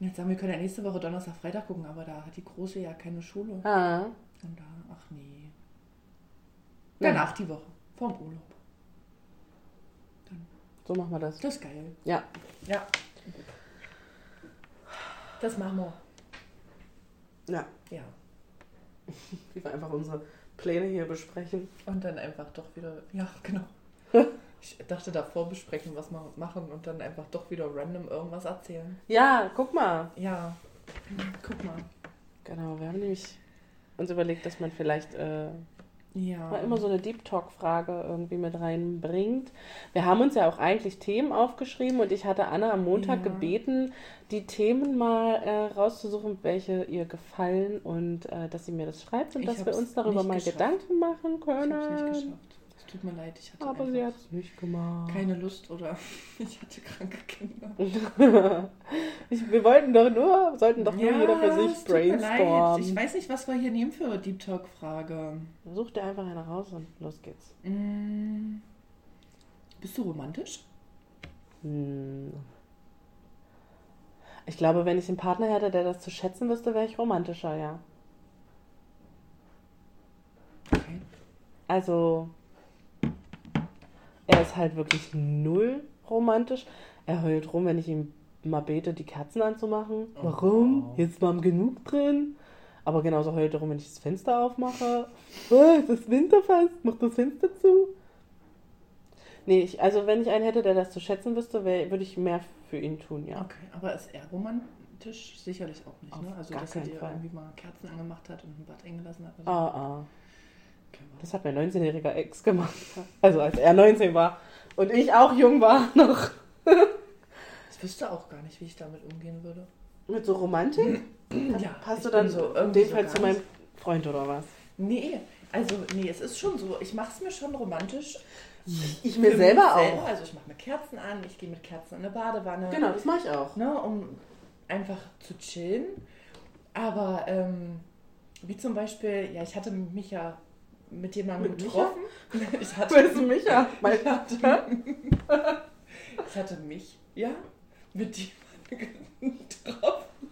Jetzt sagen wir, können ja nächste Woche Donnerstag, Freitag gucken, aber da hat die Große ja keine Schule. Ah, Und da, ach nee. Ja. Danach die Woche, vorm Urlaub. so machen wir das. Das ist geil. Ja. Ja. Das machen wir. Ja. Ja. Wie wir einfach unsere Pläne hier besprechen. Und dann einfach doch wieder, ja, genau. Ich dachte davor besprechen, was wir machen und dann einfach doch wieder random irgendwas erzählen. Ja, guck mal. Ja, guck mal. Genau, wir haben nämlich uns überlegt, dass man vielleicht äh, Ja. mal immer so eine Deep Talk-Frage irgendwie mit reinbringt. Wir haben uns ja auch eigentlich Themen aufgeschrieben und ich hatte Anna am Montag Ja. gebeten, die Themen mal äh, rauszusuchen, welche ihr gefallen und äh, dass sie mir das schreibt und Ich dass wir uns darüber mal geschafft. Gedanken machen ich können. hab's nicht geschafft. Tut mir leid, ich hatte Aber sie hat es nicht gemacht. keine Lust oder ich hatte kranke Kinder. ich, wir wollten doch nur, sollten doch nur jeder für sich es tut mir leid. brainstormen. Ich weiß nicht, was wir hier nehmen für Deep Talk-Frage. Such dir einfach eine raus und los geht's. Mm. Bist du romantisch? Hm. Ich glaube, wenn ich einen Partner hätte, der das zu schätzen wüsste, wäre ich romantischer, ja. Okay. Also, er ist halt wirklich null romantisch. Er heult rum, wenn ich ihm mal bete, die Kerzen anzumachen. Oh. Warum? Jetzt warm genug drin. Aber genauso heult er rum, wenn ich das Fenster aufmache. Oh, es ist winterfest, mach das Fenster zu. Nee, ich, also wenn ich einen hätte, der das zu schätzen wüsste, wär, würde ich mehr für ihn tun, ja. Okay, aber ist er romantisch? Sicherlich auch nicht, Auf ne? Also, dass er dir Fall. irgendwie mal Kerzen angemacht hat und ein Bad eingelassen hat. Ah, ah. Das hat mein 19-jähriger Ex gemacht. Also als er 19 war und ich auch jung war noch. Ich wüsste auch gar nicht, wie ich damit umgehen würde. Mit so Romantik? Ja, Passt du dann so in dem so Fall gar zu meinem Freund oder was? Nee, also nee, es ist schon so. Ich mache es mir schon romantisch. Ich mir selber auch. Also ich mache mir Kerzen an, ich gehe mit Kerzen in eine Badewanne. Genau, das mache ich auch. Ne, um einfach zu chillen. Aber ähm, wie zum Beispiel, ja, ich hatte mich ja mit jemandem Mit getroffen. Ich hatte, Wer ist Micha? Mein ich, hatte, ich hatte mich, ja, mit jemandem getroffen.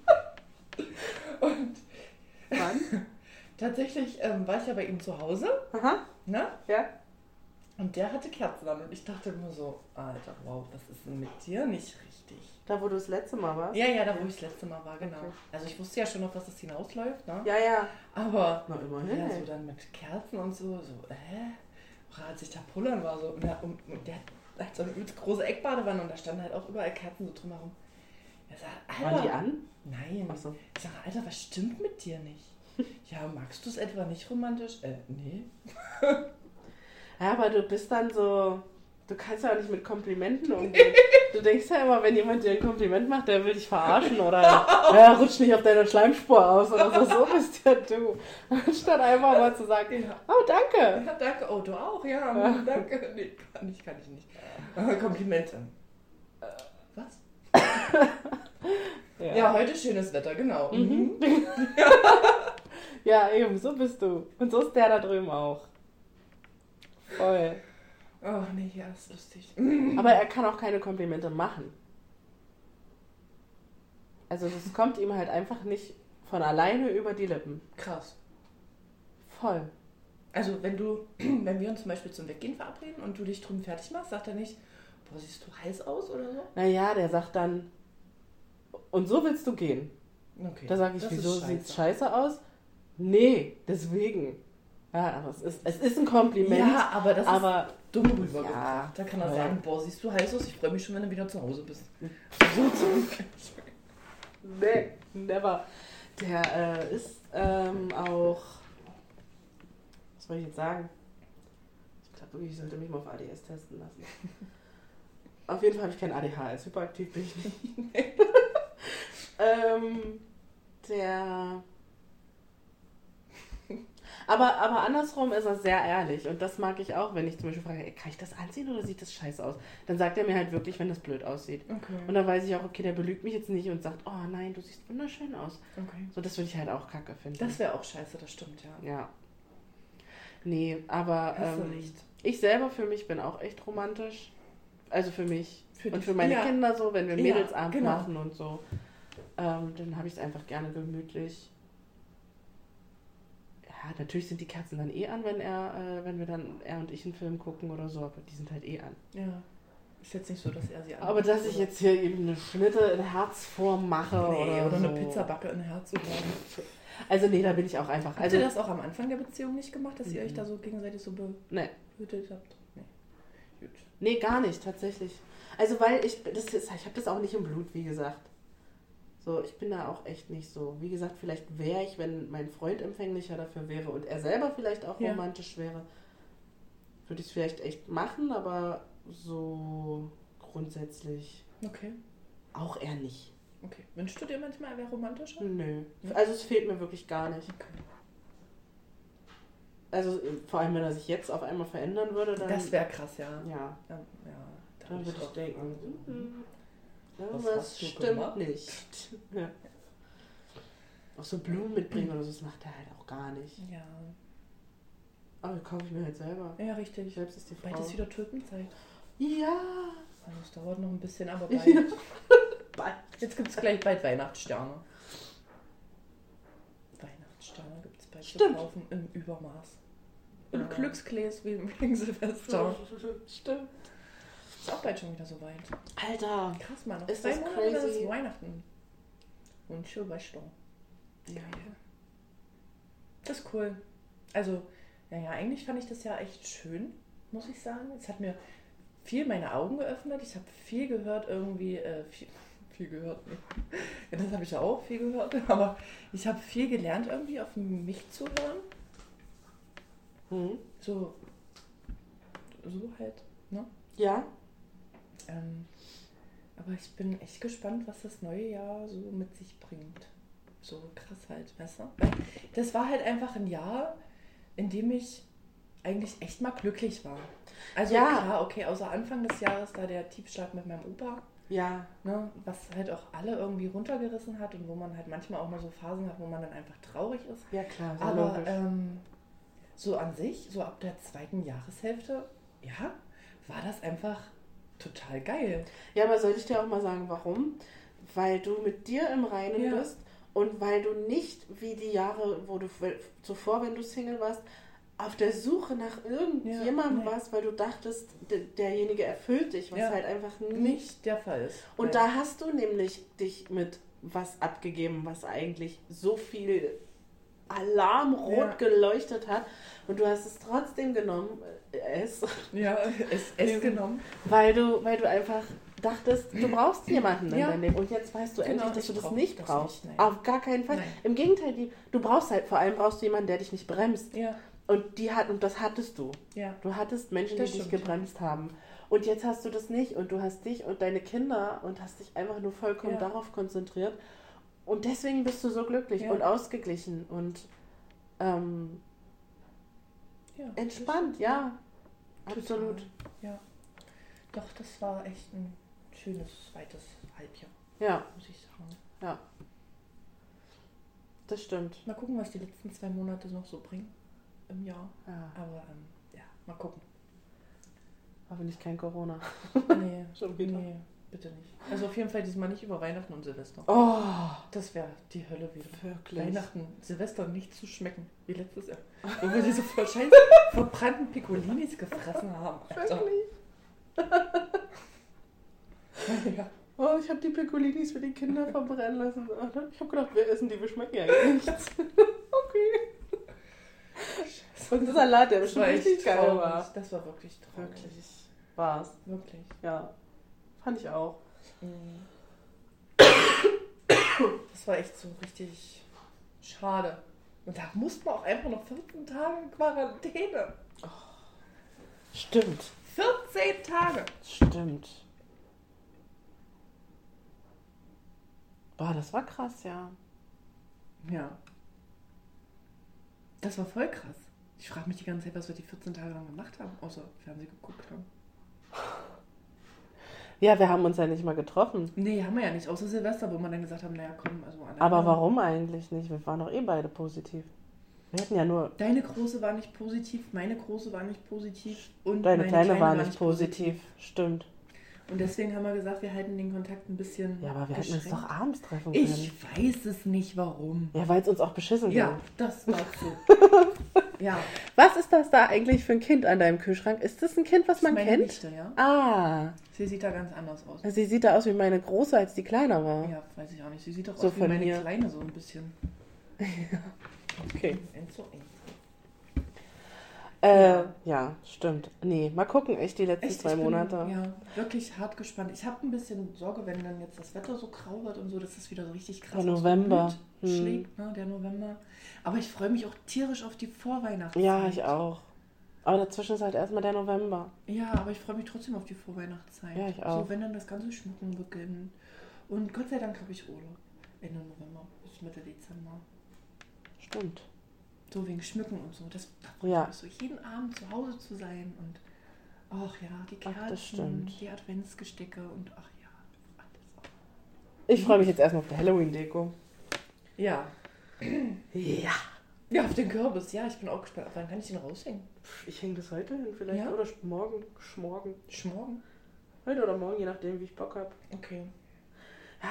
Und Mann. tatsächlich ähm, war ich ja bei ihm zu Hause, Aha, ne? ja. Und der hatte Kerzen an und ich dachte immer so, Alter, wow, was ist denn mit dir nicht richtig? Da, wo du das letzte Mal warst? Ja, ja, da wo ich das letzte Mal war, genau. Okay. Also ich wusste ja schon, auf was das hinausläuft, ne? Ja, ja. Aber Na, immerhin. ja, so dann mit Kerzen und so, so, hä? Als ich da pullern war, so, und, der, und, und der hat halt so eine große Eckbadewanne und da standen halt auch überall Kerzen so drumherum. Er sagt, Alter, Waren die an? nein. Achso. Ich sage, Alter, was stimmt mit dir nicht? Ja, magst du es etwa nicht romantisch? Äh, nee. Ja, aber du bist dann so. Du kannst ja auch nicht mit Komplimenten umgehen. Du denkst ja immer, wenn jemand dir ein Kompliment macht, der will dich verarschen oder ja, rutsch nicht auf deiner Schleimspur aus oder so. So bist ja du. Anstatt einfach mal zu sagen, oh, danke. Ja, danke. Oh, du auch? Ja, danke. Nee, kann ich, kann ich nicht. Komplimente. Äh, was? Ja. heute schönes Wetter, genau. Mhm. Ja, eben, so bist du. Und so ist der da drüben auch. Voll. Oh, nee, ja, ist lustig. Aber er kann auch keine Komplimente machen. Also das kommt ihm halt einfach nicht von alleine über die Lippen. Krass. Voll. Also, wenn du, wenn wir uns zum Beispiel zum Weggehen verabreden und du dich drüben fertig machst, sagt er nicht, boah, siehst du heiß aus oder so? Naja, der sagt dann, und so willst du gehen. Okay. Da sage ich, das wieso sieht's scheiße aus? Nee, deswegen. Ja, aber es ist, es ist ein Kompliment. Ja, aber das ist aber dumm rübergebracht. Ja. Da kann er Ja. sagen, boah, siehst du heiß aus? Ich freue mich schon, wenn du wieder zu Hause bist. nee, never. Der äh, ist ähm, auch, was soll ich jetzt sagen? Ich glaube wirklich, ich sollte mich mal auf ADS testen lassen. auf jeden Fall habe ich kein ADHS, hyperaktiv bin ich nicht. ähm, der aber, aber andersrum ist er sehr ehrlich und das mag ich auch, wenn ich zum Beispiel frage, ey, kann ich das anziehen oder sieht das scheiße aus? Dann sagt er mir halt wirklich, wenn das blöd aussieht. Okay. Und dann weiß ich auch, okay, der belügt mich jetzt nicht und sagt, oh nein, du siehst wunderschön aus. okay. So, das würde ich halt auch kacke finden. Das wäre auch scheiße, das stimmt, ja. ja. Nee, aber ähm, ich selber für mich bin auch echt romantisch. Also für mich Für und für meine Ja. Kinder so, wenn wir Ja, Mädelsabend genau. machen und so. Ähm, dann habe ich es einfach gerne gemütlich. Ja, natürlich sind die Kerzen dann eh an, wenn er, äh, wenn wir dann er und ich einen Film gucken oder so, aber die sind halt eh an. Ja. Ist jetzt nicht so, dass er sie Aber anmacht, dass ich jetzt hier eben eine Schnitte in Herzform mache Nee, oder, oder so. eine Pizzabacke in Herz oder. Also nee, da bin ich auch einfach. Habt Also ihr das auch am Anfang der Beziehung nicht gemacht, dass ihr Mhm. euch da so gegenseitig so nee, behütet habt? Nee. Gut. nee, gar nicht tatsächlich. Also weil ich das ist, ich habe das auch nicht im Blut, wie gesagt. So, ich bin da auch echt nicht so. Wie gesagt, vielleicht wäre ich, wenn mein Freund empfänglicher dafür wäre und er selber vielleicht auch Ja. romantisch wäre, würde ich es vielleicht echt machen, aber so grundsätzlich Okay. auch eher nicht. Okay. Wünschst du dir manchmal, er wäre romantischer? Nö. Also es fehlt mir wirklich gar nicht. Okay. Also vor allem, wenn er sich jetzt auf einmal verändern würde, dann. Das wäre krass, ja. ja, Ja, ja da dann würd würde ich auch denken, mhm, irgendwas hast du stimmt gemacht? nicht. Ja. Auch so Blumen mitbringen oder so, das macht er halt auch gar nicht. Ja, Aber kaufe ich mir halt selber. ja, richtig. Selbst ist die Frau. Bald ist wieder Tulpenzeit. Ja. Also es dauert noch ein bisschen, aber Ja. bald. Bald. Jetzt gibt es gleich bald Weihnachtssterne. Weihnachtssterne gibt es bald zu Stimmt. kaufen im Übermaß. Und Ja. Glücksgläs wie wegen Silvester. Stimmt. Ist auch bald schon wieder so weit. Alter. Krass, Mann. Noch Ist zwei das Monate crazy? ist Weihnachten. Und Silvester. Geil. Das ist cool. Also, naja, eigentlich fand ich das ja echt schön, muss ich sagen. Es hat mir viel meine Augen geöffnet. Ich habe viel gehört, irgendwie, äh, viel, viel gehört. Nee. Ja, das habe ich ja auch viel gehört. Aber ich habe viel gelernt, irgendwie auf mich zu hören. Hm. So, so halt, ne? Ja. Ähm, aber ich bin echt gespannt, was das neue Jahr so mit sich bringt. So krass halt, weißt du? Weil das war halt einfach ein Jahr, in dem ich eigentlich echt mal glücklich war. Also Ja. klar, okay, außer Anfang des Jahres da der Tiefschlag mit meinem Opa, Ja. ne, was halt auch alle irgendwie runtergerissen hat und wo man halt manchmal auch mal so Phasen hat, wo man dann einfach traurig ist. Ja, klar. Sehr Aber ähm, so an sich, so ab der zweiten Jahreshälfte, ja, war das einfach total geil. Ja, aber soll ich dir auch mal sagen, warum? Weil du mit dir im Reinen Ja. bist und weil du nicht wie die Jahre, wo du zuvor, wenn du Single warst, auf der Suche nach irgendjemandem nee. warst, weil du dachtest, derjenige erfüllt dich, was Ja. halt einfach nicht. Nicht der Fall ist. Und Nein. da hast du nämlich dich mit was abgegeben, was eigentlich so viel Alarmrot Ja. geleuchtet hat. Und du hast es trotzdem genommen, es, Ja, es, es Eben. genommen. weil du, weil du einfach dachtest, du brauchst jemanden in Ja. deinem Leben. Und jetzt weißt du Genau, endlich, dass du das nicht das brauchst. nicht. Auf gar keinen Fall. Nein. Im Gegenteil, die, du brauchst halt, vor allem brauchst du jemanden, der dich nicht bremst. Ja, Und die hat, und das hattest du. ja. Du hattest Menschen, Das die dich gebremst haben. Und jetzt hast du das nicht und du hast dich und deine Kinder und hast dich einfach nur vollkommen darauf konzentriert. Und deswegen bist du so glücklich und ausgeglichen und ähm, entspannt, ja. Absolut. Ja. Doch, das war echt ein schönes zweites Halbjahr, Ja, muss ich sagen. ja. Das stimmt. Mal gucken, was die letzten zwei Monate noch so bringen im Jahr. Ja, Aber ähm, ja, mal gucken. hoffentlich kein Corona. Nee, Schon wieder. nee, bitte nicht. Also auf jeden Fall diesmal nicht über Weihnachten und Silvester. Oh, Das wäre die Hölle wieder. wirklich. Weihnachten, Silvester nicht zu schmecken, wie letztes Jahr. Wo wir diese voll scheiß verbrannten Piccolinis gefressen haben. Alter. Wirklich? Ja. Oh, ich habe die Piccolinis für die Kinder verbrennen lassen. Ich habe gedacht, wir essen die, wir schmecken ja eh nichts. okay. Und der Salat, der bestimmt richtig geil war. Das war wirklich traurig. Wirklich. War's. Wirklich. Ja. Fand ich auch. Mhm. Das war echt so richtig schade. Und da mussten wir auch einfach noch 14 Tage Quarantäne. Stimmt. 14 Tage! Stimmt. Boah, das war krass, ja. Ja. Das war voll krass. Ich frage mich die ganze Zeit, was wir die 14 Tage lang gemacht haben, außer Fernsehen geguckt haben. Ja, wir haben uns ja nicht mal getroffen. Nee, haben wir ja nicht, außer Silvester, wo wir dann gesagt haben, naja, komm, also. Aber warum eigentlich nicht? Wir waren doch eh beide positiv. Wir hätten ja nur. Deine Große war nicht positiv, meine Große war nicht positiv und Deine meine Kleine war nicht positiv. Stimmt. Und deswegen haben wir gesagt, wir halten den Kontakt ein bisschen Ja, aber wir hätten uns doch abends treffen können. Ich weiß es nicht, warum. Ja, weil es uns auch beschissen ging. Ja, das war so. ja, Was ist das da eigentlich für ein Kind an deinem Kühlschrank? Ist das ein Kind, was das man meine kennt? Nichte, ja. Ah. Sie sieht da ganz anders aus. Sie sieht da aus wie meine Große, als die kleiner war. Ja, weiß ich auch nicht. Sie sieht doch So aus wie meine hier. Kleine so ein bisschen. Okay. Enzo, Enzo. Äh, ja, stimmt. Nee, mal gucken, echt die letzten Echt, zwei bin, Monate. Ja, wirklich hart gespannt. Ich habe ein bisschen Sorge, wenn dann jetzt das Wetter so grau wird und so, dass es wieder so richtig krass Der November. Hm. schlägt, ne, der November. Aber ich freue mich auch tierisch auf die Vorweihnachtszeit. Ja, ich auch. Aber dazwischen ist halt erstmal der November. Ja, aber ich freue mich trotzdem auf die Vorweihnachtszeit. Ja, ich auch. So, wenn dann das ganze Schmücken beginnt. Und Gott sei Dank habe ich Urlaub. Ende November bis Mitte Dezember. Stimmt. So wegen Schmücken und so. Das Ja. so jeden Abend zu Hause zu sein und ach ja, die Ach, Kerzen, stimmt. die Adventsgestecke und ach ja, alles. Ich freue mich jetzt erstmal auf die Halloween-Deko. Ja, Ja. Ja, auf den Kürbis. Ja, ich bin auch gespannt. Wann kann ich den raushängen? Ich hänge das heute hin vielleicht Ja? oder morgen, schmorgen. Schmorgen. Heute oder morgen, je nachdem, wie ich Bock habe. Okay.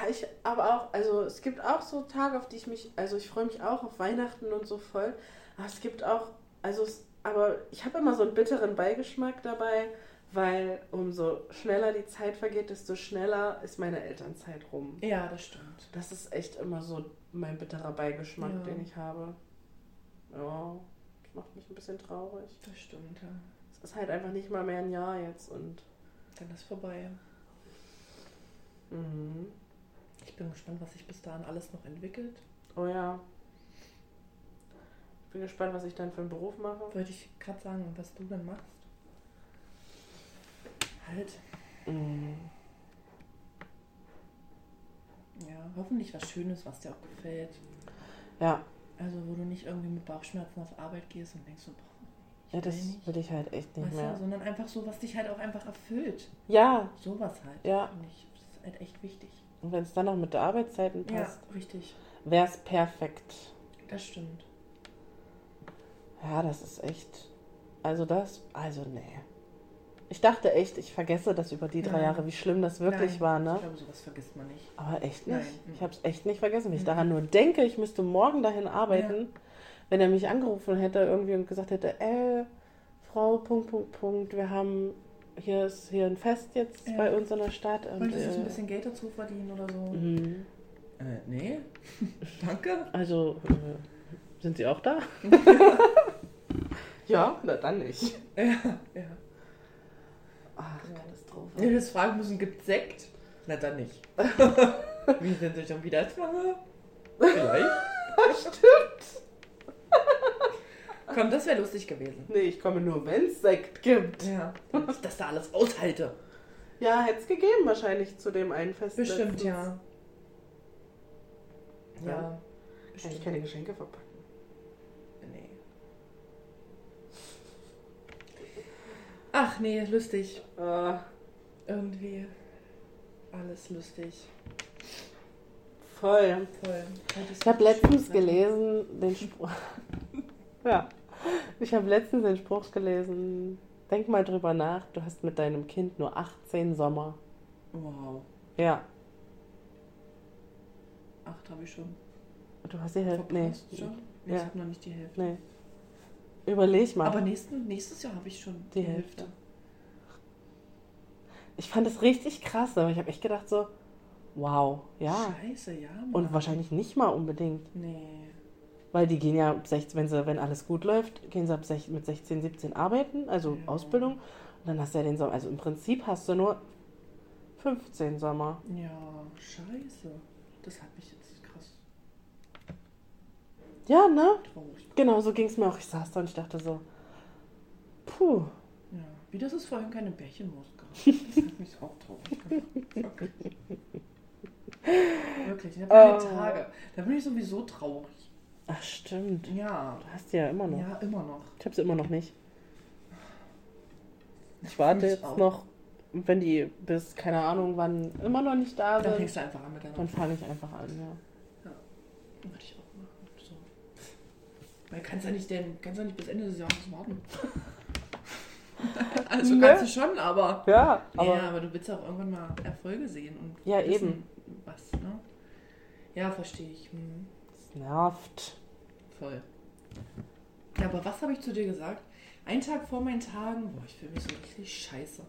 Ja, ich aber auch, also es gibt auch so Tage, auf die ich mich, also ich freue mich auch auf Weihnachten und so voll. Aber es gibt auch, also es, aber ich habe immer so einen bitteren Beigeschmack dabei, weil umso schneller die Zeit vergeht, desto schneller ist meine Elternzeit rum. Ja, das stimmt. Das ist echt immer so mein bitterer Beigeschmack, Ja. den ich habe. Ja, das macht mich ein bisschen traurig. Das stimmt, ja. Es ist halt einfach nicht mal mehr ein Jahr jetzt und Dann ist vorbei. mhm. Ich bin gespannt, was sich bis dahin alles noch entwickelt. oh ja. Ich bin gespannt, was ich dann für einen Beruf mache. Wollte ich gerade sagen, was du dann machst. Halt. Mhm. Ja, hoffentlich was Schönes, was dir auch gefällt. Ja, Also, wo du nicht irgendwie mit Bauchschmerzen auf Arbeit gehst und denkst so, boah, ja, das will nicht. will ich halt echt nicht Weißt mehr. du, sondern einfach so, was dich halt auch einfach erfüllt. Ja, Sowas halt. Ja. Finde ich. Das ist halt echt wichtig. Und wenn es dann noch mit der Arbeitszeiten passt, Ja, richtig. wäre es perfekt. Das stimmt. Ja, das ist echt. Also das, also nee. Ich dachte echt, ich vergesse das über die drei Nein. Jahre, wie schlimm das wirklich Nein, war, Ich ne? glaube, sowas vergisst man nicht. Aber echt nicht. Nein. Ich habe es echt nicht vergessen. Wenn ich Mhm. daran nur denke, ich müsste morgen dahin arbeiten, wenn er mich angerufen hätte irgendwie und gesagt hätte, äh, Frau, Punkt, Punkt, Punkt, wir haben, hier ist hier ein Fest jetzt Ja. bei uns in der Stadt. Und, Wolltest du äh, ein bisschen Geld dazu verdienen oder so? mhm. Äh, nee. Danke. Also, äh, sind Sie auch da? ja, na dann nicht. Ja, ja. Ach, Ja. Katastrophe. Ich hätte jetzt fragen müssen, gibt Sekt? Na dann nicht. Wie sind Sie schon wieder schwanger? Vielleicht. Stimmt. Komm, das wäre lustig gewesen. Nee, ich komme nur, wenn es Sekt gibt. Ja. Wenn ich das da alles aushalte. Ja, hätte es gegeben wahrscheinlich zu dem einen Fest. Bestimmt, ja. Ja. Ja. Bestimmt. keine Geschenke verpacken. Nee. Ach nee, lustig. Äh, Irgendwie alles lustig. voll. Voll. Ich habe letztens gelesen, den Spruch. ja. Ich habe letztens den Spruch gelesen. Denk mal drüber nach, du hast mit deinem Kind nur 18 Sommer. Wow. Ja. Acht habe ich schon. Du hast die Hälfte. Nee. Schon? Ja. Ich habe noch nicht die Hälfte. Nee. Überleg mal. Aber nächsten, nächstes Jahr habe ich schon Die Hälfte. ich fand das richtig krass, aber ich habe echt gedacht so, wow, ja. Scheiße, ja. Mann. Und wahrscheinlich nicht mal unbedingt. Nee. Weil die gehen ja, ab 16, wenn, sie, wenn alles gut läuft, gehen sie ab 16, mit 16, 17 arbeiten, also Ja. Ausbildung. Und dann hast du ja den Sommer. Also im Prinzip hast du nur 15 Sommer. Ja, scheiße. Das hat mich jetzt krass Ja, ne? traurig. Genau, so ging es mir auch. Ich saß da und ich dachte so, puh. Ja. Wie das ist vorhin keine Bärchenwurst gab. Das hat mich auch traurig gemacht. Wirklich. Wirklich. Ich habe keine Oh. Tage. Da bin ich sowieso traurig. Ach, stimmt. Ja. Du hast die ja immer noch. Ja, immer noch. Ich habe sie immer noch nicht. Ich warte Ich jetzt auch. noch, wenn die bis, keine Ahnung wann, immer noch nicht da Dann sind. fängst du einfach an mit deiner Dann fange ich einfach an, ja. Würde ich auch machen. So. Weil kannst ja nicht denn, kannst ja nicht bis Ende des Jahres warten. also Ne? kannst du schon, aber. Ja, aber ja, aber du willst auch irgendwann mal Erfolge sehen und Ja, wissen, eben. was, ne? Ja, verstehe ich. Hm. Nervt. Voll. Ja, aber was habe ich zu dir gesagt? Ein Tag vor meinen Tagen, boah, ich fühle mich so richtig scheiße.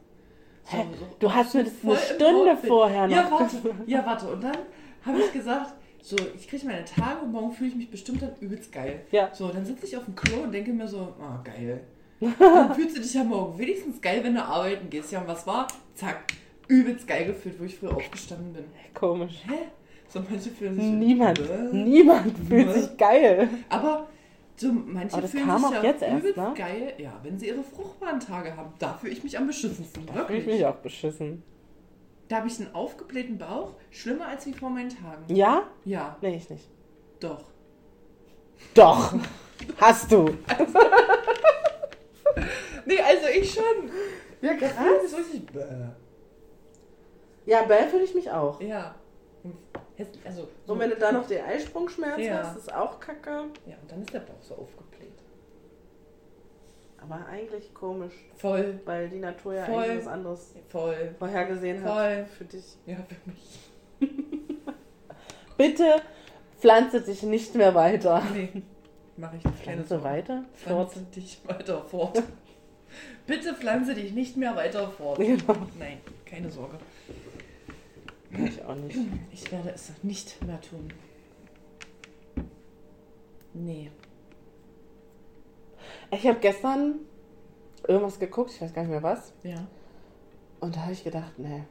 So, Hä? so, Du hast mir das eine Stunde vorher noch. Ja, warte, ja, warte. Und dann habe ich gesagt, so, ich kriege meine Tage und morgen fühle ich mich bestimmt dann übelst geil. Ja. So, dann sitze ich auf dem Klo und denke mir so, ah, geil. Dann fühlst du dich ja morgen wenigstens geil, wenn du arbeiten gehst. Ja, und was war? Zack, übelst geil gefühlt, wo ich früher aufgestanden bin. Komisch. Hä? So, manche fühlen sich Niemand, Bäh. niemand fühlt Bäh. sich geil. Aber so, manche Aber das fühlen kam sich auch ja jetzt erst, ne? geil, ja, wenn sie ihre fruchtbaren Tage haben. Da fühle ich mich am beschissensten. Da fühle ich mich auch beschissen. Da habe ich einen aufgeblähten Bauch, schlimmer als wie vor meinen Tagen. Ja? Ja, Nee, ich nicht. doch. Doch. Hast du. Nee, also ich schon. Ja, Da fühle ich mich so richtig. Bäh. Ja, Bell fühle ich mich auch. Ja. Also, so, Und wenn du dann noch den Eisprungschmerz Ja. hast, ist auch kacke. ja, und dann ist der Bauch so aufgebläht. Aber eigentlich komisch, Voll, weil die Natur ja Voll. eigentlich was anderes voll. vorhergesehen hat Voll. für dich. Ja, für mich. Bitte pflanze dich nicht mehr weiter. Nee, mache ich nicht. Pflanze weiter? Fort. Pflanze dich weiter fort. Bitte pflanze dich nicht mehr weiter fort. Genau. Nein, keine Sorge. Ich auch nicht. Ich werde es nicht mehr tun. Nee. Ich habe gestern irgendwas geguckt, ich weiß gar nicht mehr was. Ja. Und da habe ich gedacht, nee.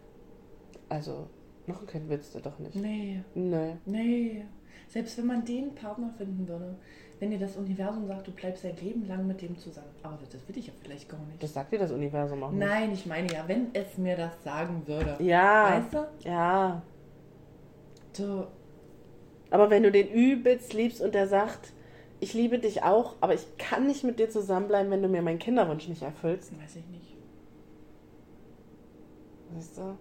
Also, noch ein Kind willst du doch nicht. Nee. Nee. Nee. Selbst wenn man den Partner finden würde, wenn dir das Universum sagt, du bleibst dein Leben lang mit dem zusammen. Aber das will ich ja vielleicht gar nicht. Das sagt dir das Universum auch nicht. Nein, ich meine ja, wenn es mir das sagen würde. Ja. Weißt du? Ja. So, Aber wenn du den übelst liebst und der sagt, ich liebe dich auch, aber ich kann nicht mit dir zusammenbleiben, wenn du mir meinen Kinderwunsch nicht erfüllst. weiß ich nicht. Weißt du?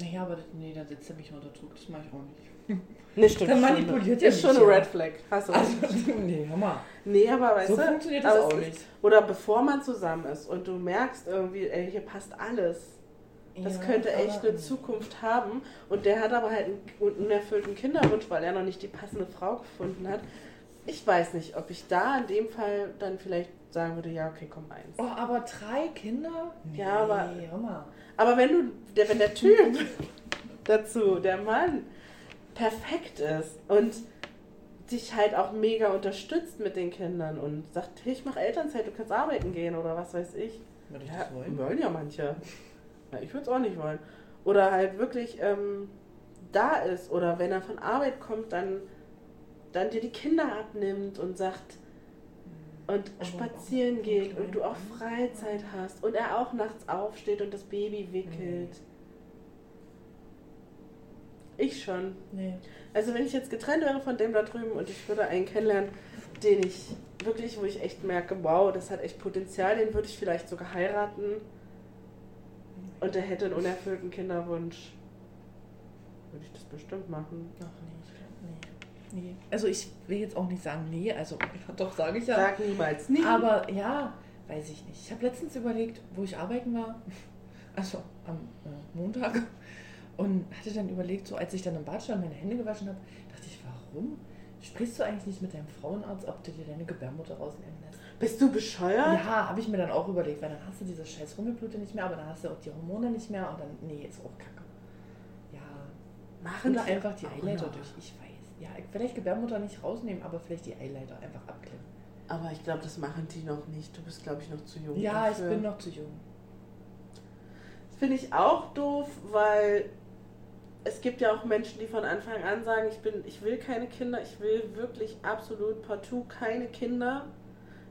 Naja, aber das, nee, da setzt er mich unter Druck. Das mache ich auch nicht. Nee, stimmt. Dann manipuliert er Ist schon eine. Red Flag. Hast du Also, nee, hör mal. Nee, aber weißt So du. funktioniert das auch nicht. Oder bevor man zusammen ist und du merkst irgendwie, ey, hier passt alles. Das Ja, könnte echt eine Zukunft haben. Und der hat aber halt einen unerfüllten Kinderwunsch, weil er noch nicht die passende Frau gefunden hat. Ich weiß nicht, ob ich da in dem Fall dann vielleicht sagen würde, ja, okay, komm eins. Oh, aber drei Kinder? Ja, aber- Nee, hör mal. Aber wenn du, der, wenn der Typ dazu, der Mann, perfekt ist und dich halt auch mega unterstützt mit den Kindern und sagt, hey, ich mache Elternzeit, du kannst arbeiten gehen oder was weiß ich. Würde ich Ja, das wollen? wollen ja manche. Ja, ich würde es auch nicht wollen. Oder halt wirklich ähm, da ist oder wenn er von Arbeit kommt, dann, dann dir die Kinder abnimmt und sagt und Aber spazieren auch geht und du auch Freizeit hast und er auch nachts aufsteht und das Baby wickelt. Ich schon. Nee. Also wenn ich jetzt getrennt wäre von dem da drüben und ich würde einen kennenlernen, den ich wirklich, wo ich echt merke, wow, das hat echt Potenzial, den würde ich vielleicht sogar heiraten und der hätte einen unerfüllten Kinderwunsch. Würde ich das bestimmt machen. Ach nee, nee. nee. Also ich will jetzt auch nicht sagen, nee, also doch sage ich ja. Sag niemals nie. Aber ja, weiß ich nicht. Ich habe letztens überlegt, wo ich arbeiten war, also am äh, Montag, und hatte dann überlegt, so als ich dann im Bad stand und meine Hände gewaschen habe, dachte ich, warum sprichst du eigentlich nicht mit deinem Frauenarzt, ob du dir deine Gebärmutter rausnehmen lässt? Bist du bescheuert? Ja, habe ich mir dann auch überlegt, weil dann hast du diese scheiß Rummelblute nicht mehr, aber dann hast du auch die Hormone nicht mehr und dann, nee, ist auch kacke. Ja, Machen oder einfach die noch. durch, ich weiß. Ja, vielleicht Gebärmutter nicht rausnehmen, aber vielleicht die Eileiter einfach abklemmen. Aber ich glaube, das machen die noch nicht. Du bist, glaube ich, noch zu jung. Ja, ich dafür. bin noch zu jung. Das finde ich auch doof, weil es gibt ja auch Menschen, die von Anfang an sagen, ich bin, ich will keine Kinder, ich will wirklich absolut partout keine Kinder.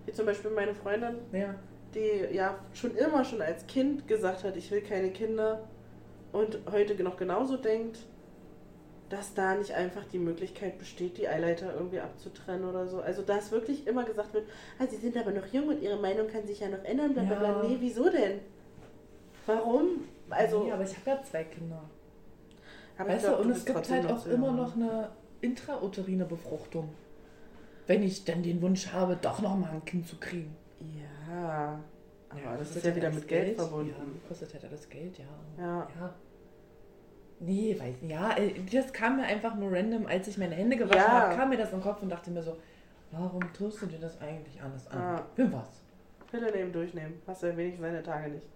Wie zum Beispiel meine Freundin, Ja. die ja schon immer schon als Kind gesagt hat, ich will keine Kinder und heute noch genauso denkt, dass da nicht einfach die Möglichkeit besteht, die Eileiter irgendwie abzutrennen oder so. Also dass wirklich immer gesagt wird, ah, sie sind aber noch jung und ihre Meinung kann sich ja noch ändern, bla bla bla. Ja. Nee, wieso denn? Warum? Also, nee, aber ich habe ja zwei Kinder. Aber ich weißt glaub, du, und es gibt halt auch immer jung. noch eine intrauterine Befruchtung. Wenn ich dann den Wunsch habe, doch noch mal ein Kind zu kriegen. Ja, aber Ja, das kostet ist ja halt wieder mit Geld, verbunden. Ja, kostet halt alles Geld, ja. Ja. ja. Nee, weiß nicht. Ja, äh, das kam mir einfach nur random, als ich meine Hände gewaschen Ja. habe, kam mir das in den Kopf und dachte mir so, warum tust du dir das eigentlich anders an? Ja. Für was? Pille nehmen, durchnehmen. Hast du ja wenigstens seine Tage nicht.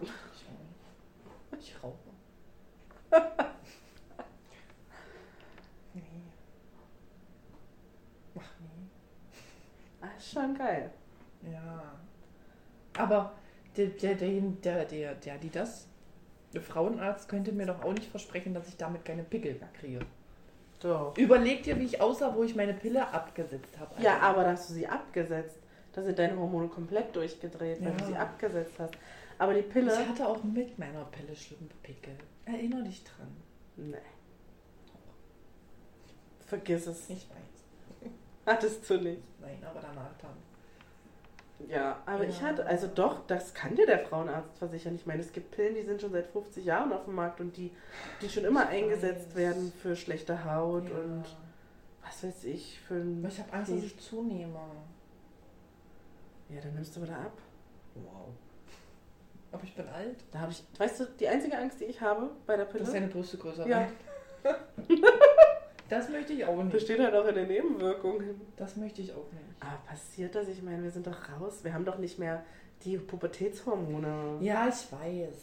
Ich, auch nicht. ich rauche. Nee. Ach nee. Ah, ist schon geil. Ja. Aber der, der, der, der, der, der, die das, der Frauenarzt könnte mir doch auch nicht versprechen, dass ich damit keine Pickel mehr kriege. Doch. Überleg dir, wie ich aussah, wo ich meine Pille abgesetzt habe. Ja, aber da hast du sie abgesetzt. Da sind deine Hormone komplett durchgedreht, Ja. du sie abgesetzt hast. Aber die Pille. Ich hatte auch mit meiner Pille schlimme Pickel. Erinner dich dran. Nee. Vergiss es. Ich weiß. Hattest du nicht. Nein, aber danach dann. Ja, aber ich Ja. hatte, also doch, das kann dir der Frauenarzt versichern. Ich meine, es gibt Pillen, die sind schon seit 50 Jahren auf dem Markt und die, die schon immer Ich eingesetzt weiß. werden für schlechte Haut Ja. und was weiß ich, für ein. Ich habe Angst, dass ich zunehme. Ja, dann nimmst du wieder ab. Wow. Aber ich bin alt. Da habe ich, weißt du, die einzige Angst, die ich habe bei der Pille, Dass deine Brüste größer Ja. werden. Das möchte ich auch nicht. besteht halt auch in den Nebenwirkungen. Das möchte ich auch nicht. Aber passiert das? Ich meine, wir sind doch raus. Wir haben doch nicht mehr die Pubertätshormone. Ja, ich weiß.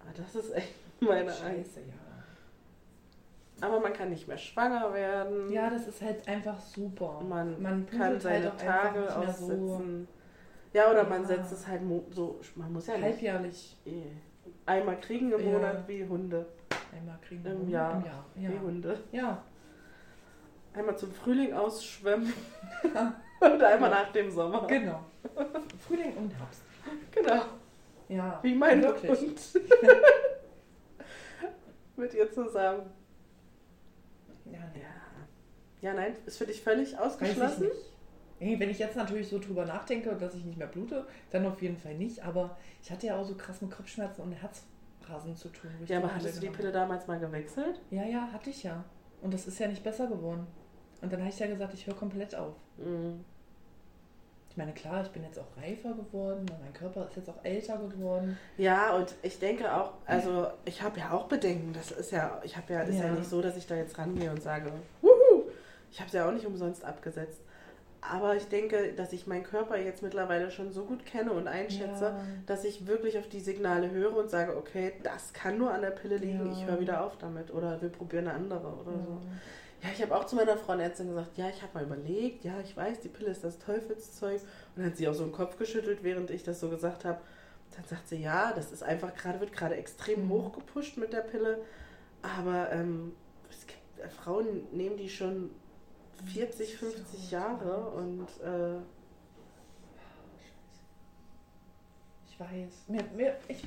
Ah, Das ist echt meine Angst. Scheiße, ja. Aber man kann nicht mehr schwanger werden. Ja, das ist halt einfach super. Man, Man kann seine halt auch Tage mehr so. Ja, oder man setzt es halt so, man muss ja nicht halbjährlich eh einmal kriegen im. Monat wie Hunde. einmal kriegen. Im. Jahr. Im Jahr. Wie Ja. Hunde. ja. Einmal zum Frühling ausschwemmen und einmal nach dem Sommer. Genau. Frühling und Herbst. Genau, Ja. wie mein wirklich. Hund. Mit ihr zusammen. Ja. Ja. ja, nein, ist für dich völlig Weiß ich ausgeschlossen? nicht. Wenn ich jetzt natürlich so drüber nachdenke, dass ich nicht mehr blute, dann auf jeden Fall nicht. Aber ich hatte ja auch so krass mit Kopfschmerzen und Herzrasen zu tun. Ja, aber hattest du die Pille damals mal gewechselt? Ja, ja, hatte ich ja. Und das ist ja nicht besser geworden. Und dann habe ich ja gesagt, ich höre komplett auf. Mhm. Ich meine, klar, ich bin jetzt auch reifer geworden und mein Körper ist jetzt auch älter geworden. Ja, und ich denke auch, also ich habe ja auch Bedenken. Das ist ja, ich habe ja, ist ja. Ja. nicht so, dass ich da jetzt rangehe und sage, wuhu, ich habe es ja auch nicht umsonst abgesetzt. Aber ich denke, dass ich meinen Körper jetzt mittlerweile schon so gut kenne und einschätze, Ja. dass ich wirklich auf die Signale höre und sage, okay, das kann nur an der Pille liegen, Ja. ich höre wieder auf damit oder wir probieren eine andere oder Ja. so. Ja, ich habe auch zu meiner Frauenärztin gesagt, ja, ich habe mal überlegt, ja, ich weiß, die Pille ist das Teufelszeug. Und dann hat sie auch so den Kopf geschüttelt, während ich das so gesagt habe. Dann sagt sie, ja, das ist einfach gerade, wird gerade extrem Mhm. hochgepusht mit der Pille. Aber ähm, es gibt, äh, Frauen nehmen die schon 40, 50 Jahre und äh, Ich weiß. Mir, mir, ich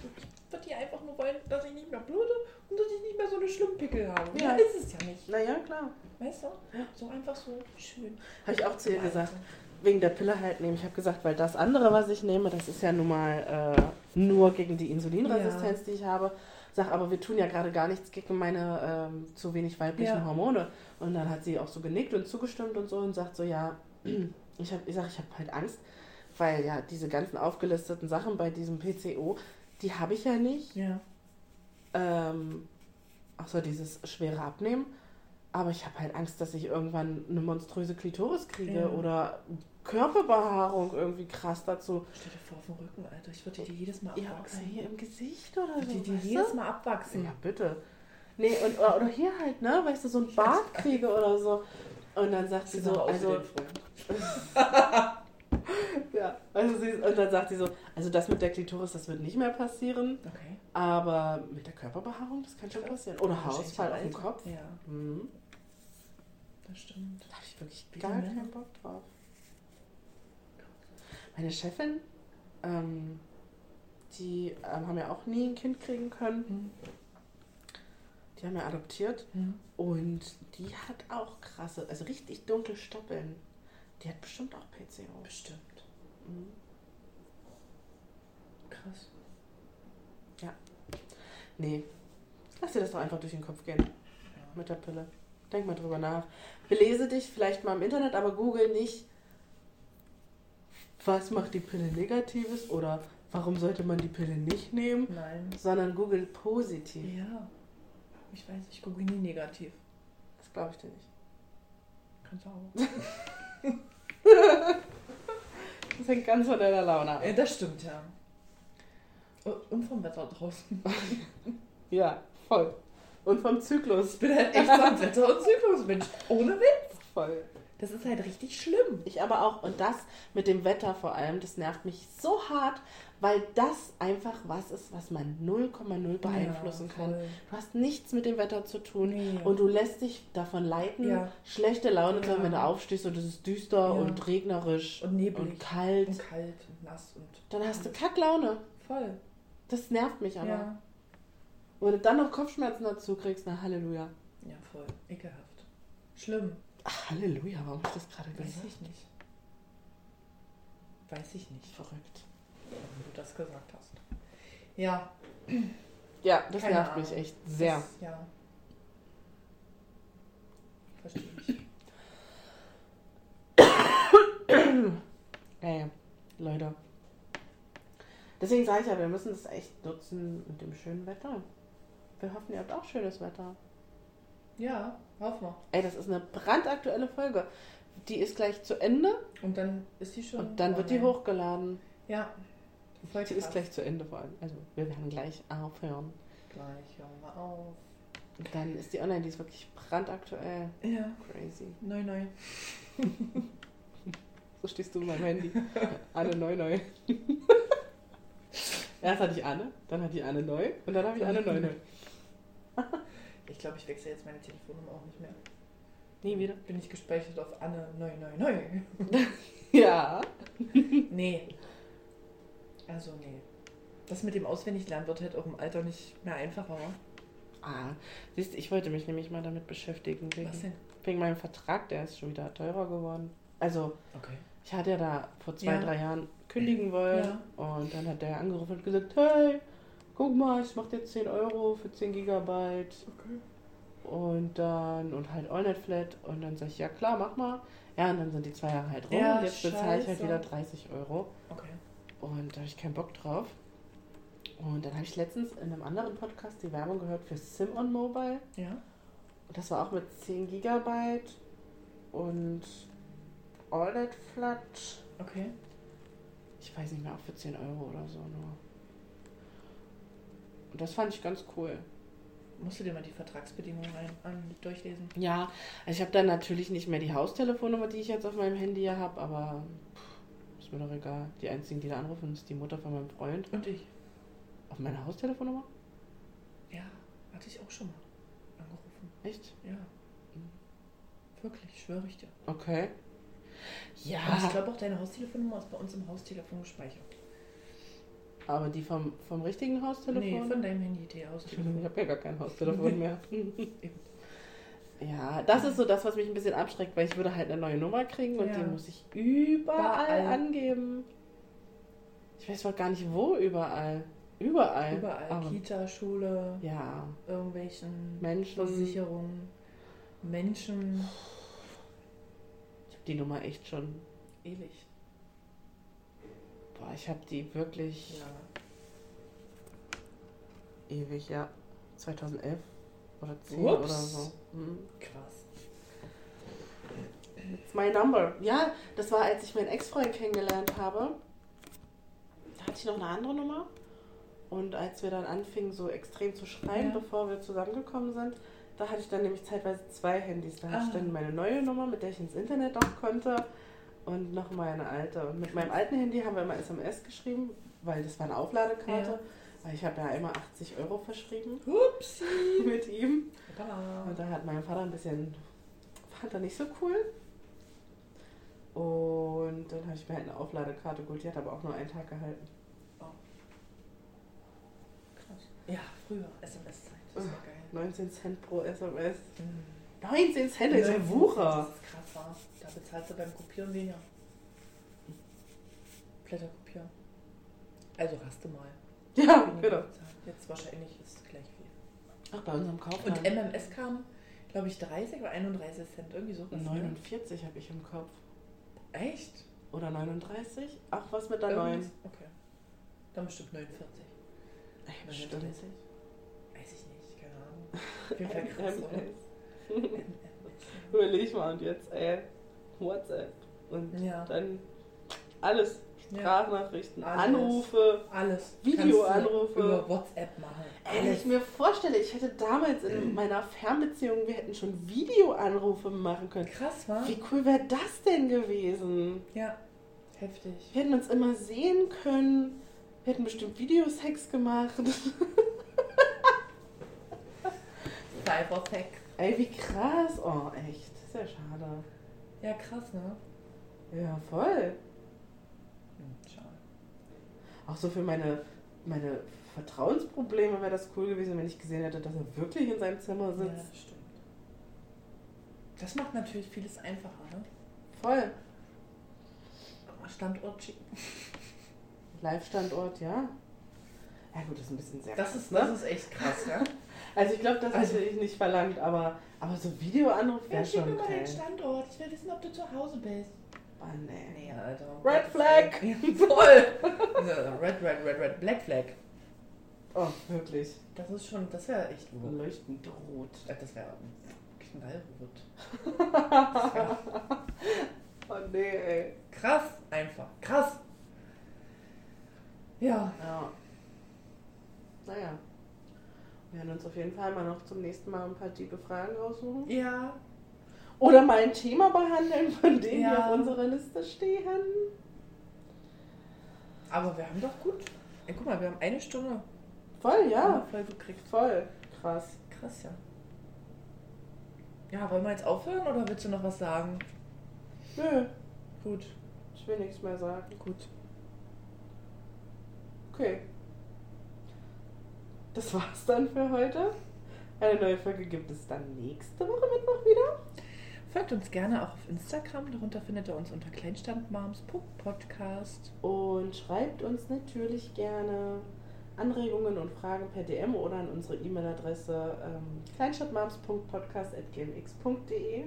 ich würde die einfach nur wollen, dass ich nicht mehr blute und dass ich nicht mehr so eine Schlimmpickel habe. Ja. Ist es ja nicht. naja, klar. Weißt du? So einfach so schön. Habe ich auch zu ihr gesagt, wegen der Pille halt nehmen. Ich habe gesagt, weil das andere, was ich nehme, das ist ja nun mal äh, nur gegen die Insulinresistenz, die ich habe. Sag, aber wir tun ja gerade gar nichts gegen meine ähm, zu wenig weiblichen Ja. Hormone. Und dann hat sie auch so genickt und zugestimmt und so und sagt so, ja, ich habe ich sag, ich habe halt Angst, weil ja diese ganzen aufgelisteten Sachen bei diesem PCO, die habe ich ja nicht. Ja. Ähm, außer dieses schwere Abnehmen. Aber ich habe halt Angst, dass ich irgendwann eine monströse Klitoris kriege Ja. oder Körperbehaarung irgendwie krass dazu. Stell dir vor auf dem Rücken, Alter. Ich würde die jedes Mal Ja, abwachsen. hier im Gesicht oder Ich so. würde die weißt du? jedes Mal abwachsen. Ja, bitte. Nee, und, oder hier halt, ne, weißt du, so ein Bart kriege oder so. Und dann sagt sie so, also, ja, also sie, und dann sagt sie so, also das mit der Klitoris, das wird nicht mehr passieren, Okay. aber mit der Körperbehaarung, das kann schon passieren. Oder Haarausfall auf dem. Kopf. Ja, Mhm. Das stimmt. Da habe ich wirklich gar Männer. keinen Bock drauf. Meine Chefin, ähm, die ähm, haben ja auch nie ein Kind kriegen können. Mhm. Die haben ja adoptiert. Mhm. Und die hat auch krasse, also richtig dunkle Stoppeln. Die hat bestimmt auch PCO. Bestimmt. Mhm. Krass. Nee, lass dir das doch einfach durch den Kopf gehen mit der Pille. Denk mal drüber nach. Belese dich vielleicht mal im Internet, aber google nicht, was macht die Pille Negatives oder warum sollte man die Pille nicht nehmen, Nein. sondern google positiv. Ja. Ich weiß, ich gucke nie negativ. Das glaube ich dir nicht. Kannst du auch. Das hängt ganz von deiner Laune ab. Ja, das stimmt, ja. Und vom Wetter draußen. Ja, voll. Und vom Zyklus. Ich bin halt echt so ein Wetter- und Zyklusmensch. Ohne Witz. Voll. Das ist halt richtig schlimm. Ich aber auch, und das mit dem Wetter vor allem, das nervt mich so hart, weil das einfach was ist, was man 0,0 beeinflussen Ja, kann. Du hast nichts mit dem Wetter zu tun Nee. und du lässt dich davon leiten, Ja. schlechte Laune zu haben, Ja. wenn du aufstehst und es ist düster Ja. und regnerisch Und neblig. und kalt. Und kalt und nass und. Dann hast du Kacklaune. Voll. Das nervt mich aber. Und du dann noch Kopfschmerzen dazu kriegst, na Halleluja. Ja, voll. Ekelhaft. Schlimm. Ach, Halleluja, warum hab ich das gerade Weiß gesagt? ich nicht. Weiß ich nicht, Verrückt. wenn du das gesagt hast. Ja. Ja, das Keine nervt Ahnung. mich echt sehr. Das, ja. Verstehe ich. Ey, Leute. Deswegen sage ich ja, wir müssen das echt nutzen mit dem schönen Wetter. Wir hoffen, ihr habt auch schönes Wetter. Ja, hoffen wir. Ey, das ist eine brandaktuelle Folge. Die ist gleich zu Ende Und dann ist die schon. und dann wird die hochgeladen. Ja. Voll Die ist krass. gleich zu Ende vor allem. Also wir werden gleich aufhören. Gleich hören wir auf. Und dann ist die online, die ist wirklich brandaktuell. Ja. Crazy. Neu, neu. So stehst du in meinem Handy. Anne neu neu. Erst hatte ich Anne, dann hatte ich Anne neu und dann habe ich Anne neu neu. Ich glaube, ich wechsle jetzt meine Telefonnummer auch nicht mehr. Nie wieder. Bin ich gespeichert auf Anne neu, neu, neu. Ja. Nee. Also, nee. Das mit dem Auswendiglernen wird halt auch im Alter nicht mehr einfacher. Ah, siehst du, ich wollte mich nämlich mal damit beschäftigen. Wegen, Was denn? wegen meinem Vertrag, der ist schon wieder teurer geworden. Also, Okay. ich hatte ja da vor zwei, Ja. drei Jahren kündigen wollen. Ja. Und dann hat der angerufen und gesagt, hey, guck mal, ich mach dir 10 Euro für 10 Gigabyte. Okay. Und dann, und halt AllNet Flat. Und dann sag ich, ja klar, mach mal. Ja, und dann sind die zwei Jahre halt rum. Ja, und jetzt bezahle ich halt wieder 30 Euro. Okay. Und da habe ich keinen Bock drauf. Und dann habe ich letztens in einem anderen Podcast die Werbung gehört für Sim on Mobile. Ja. Und das war auch mit 10 Gigabyte und AllNet Flat. Okay. Ich weiß nicht mehr, auch für 10 Euro oder so nur. Und das fand ich ganz cool. Musst du dir mal die Vertragsbedingungen an, durchlesen? Ja, also ich habe dann natürlich nicht mehr die Haustelefonnummer, die ich jetzt auf meinem Handy ja habe, aber pff, ist mir doch egal. Die einzigen, die da anrufen, ist die Mutter von meinem Freund. Und ich? Auf meiner Haustelefonnummer? Ja, hatte ich auch schon mal angerufen. Echt? Ja. Wirklich, schwöre ich dir. Okay. Und ich Ja, glaube auch, deine Haustelefonnummer ist bei uns im Haustelefon gespeichert. Aber die vom, vom richtigen Nee, Haustelefon? von deinem Handy, die ich Haustelefon. habe ja gar kein Haustelefon mehr. ja, das ist so das, was mich ein bisschen abschreckt, weil ich würde halt eine neue Nummer kriegen und Ja. die muss ich überall Überall. angeben. Ich weiß doch gar nicht, wo überall. Überall. Überall. Aber, Kita, Schule, ja, irgendwelchen Menschen. Versicherungen, Menschen. Ich habe die Nummer echt schon. Ewig. Boah, ich habe die wirklich Ja. ewig, ja. 2011 oder 10 Ups. oder so. Hm. Krass. It's my number. Ja, das war, als ich meinen Ex-Freund kennengelernt habe. Da hatte ich noch eine andere Nummer. Und als wir dann anfingen, so extrem zu schreiben, Ja. bevor wir zusammengekommen sind, da hatte ich dann nämlich zeitweise zwei Handys. Da hatte ich Ah. dann meine neue Nummer, mit der ich ins Internet auch konnte. Und noch meine alte. Und mit meinem alten Handy haben wir immer SMS geschrieben, weil das war eine Aufladekarte. Ja. Weil ich habe ja immer 80 Euro verschrieben Upsi. mit ihm. Hoppala. Und da hat mein Vater ein bisschen, fand er nicht so cool. Und dann habe ich mir halt eine Aufladekarte geholt, die hat aber auch nur einen Tag gehalten. Krass. Ja, früher SMS-Zeit. Das war geil. 19 Cent pro SMS. Mhm. 19 Cent ist ein Wucher. Das ist krass, wa? Da bezahlst du beim Kopieren weniger. Blätter kopieren. Also hast du mal. Ja, genau. Jetzt wahrscheinlich ist es gleich viel. Ach, bei unserem Und Kaufmann. MMS kam, glaube ich, 30 oder 31 Cent. Irgendwie. Ne? 49 habe ich im Kopf. Echt? Oder 39? Ach, was mit der 9? Irgendwas? Okay. Dann bestimmt 49. Ey, 39. bestimmt. Weiß ich nicht, keine Ahnung. Auf jeden Fall krass, oder? Überleg mal und jetzt, ey, WhatsApp. Und Ja. dann alles. Ja. Sprachnachrichten, Alles. Anrufe. Alles. Videoanrufe. Über WhatsApp machen. Ey, wenn ich mir vorstelle, ich hätte damals in meiner Fernbeziehung, wir hätten schon Videoanrufe machen können. Krass, wa? Wie cool wäre das denn gewesen? Ja. Heftig. Wir hätten uns immer sehen können. Wir hätten bestimmt Videosex gemacht. Cybersex. Ey, wie krass. Oh, echt. Ist ja schade. Ja, krass, ne? Ja, voll. Hm, schade. Auch so für meine, meine Vertrauensprobleme wäre das cool gewesen, wenn ich gesehen hätte, dass er wirklich in seinem Zimmer Ja, sitzt. das stimmt. Das macht natürlich vieles einfacher, ne? Voll. Standort schicken. Live-Standort, ja. Ja gut, das ist ein bisschen sehr Das krass, ist, ne? das ist echt krass, ja? Also ich glaube, das Also- hätte ich nicht verlangt, aber, aber so Videoanruf Ja, wäre schick mir schon mal den. Standort. Ich will wissen, ob du zu Hause bist. Oh, nee. Nee, Alter. Red Flag! Ja, voll! Ja, red, red, red, red, Black Flag. Oh, wirklich. Das ist schon, das wäre echt gut. Leuchtend rot. Das wäre knallrot. Das wär Oh nee, ey. krass, einfach. Krass. Ja. Ja. Naja. Wir werden uns auf jeden Fall mal noch zum nächsten Mal ein paar tiefe Fragen raussuchen. Ja. Oder mal ein Thema behandeln, von dem Ja. wir auf unserer Liste stehen. Aber wir haben doch gut. Ey, guck mal, wir haben eine Stunde Voll, ja. voll gekriegt. Voll. Krass. Krass, ja. Ja, wollen wir jetzt aufhören oder willst du noch was sagen? Nö, Gut, ich will nichts mehr sagen. gut. Okay. Das war's dann für heute. Eine neue Folge gibt es dann nächste Woche Mittwoch wieder. Folgt uns gerne auch auf Instagram. Darunter findet ihr uns unter kleinstandmoms.podcast. Und schreibt uns natürlich gerne Anregungen und Fragen per DM oder an unsere E-Mail-Adresse ähm, kleinstadtmoms.podcast.gmx.de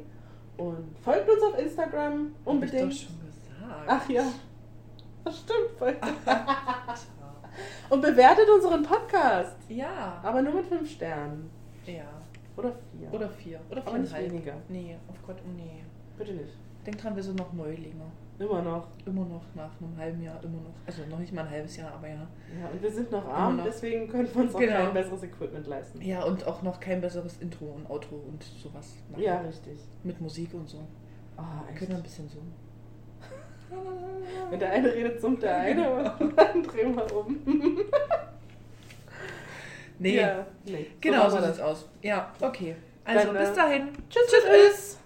und folgt uns auf Instagram Hab ich doch unbedingt. schon gesagt. Ach ja, das stimmt. voll. Und bewertet unseren Podcast. Ja. Aber nur mit fünf Sternen. Ja. Oder vier. Oder vier. Oder Aber nicht weniger. Nee, auf Gott, oh nee. Bitte nicht. Denk dran, wir sind noch Neulinge. Immer noch. Immer noch nach einem halben Jahr, immer noch. Also noch nicht mal ein halbes Jahr, aber ja. Ja, und wir sind noch arm, noch. deswegen können wir uns auch Genau. kein besseres Equipment leisten. Ja, und auch noch kein besseres Intro und Outro und sowas. machen. Ja, richtig. Mit Musik und so. Oh, Wir echt. können ein bisschen so. Wenn der eine redet, summt der eine und dann drehen wir um. Nee, Ja, nee. genau so wir sieht's aus. Ja, okay. Also Dann, äh, bis dahin. Tschüss, tschüss. tschüss.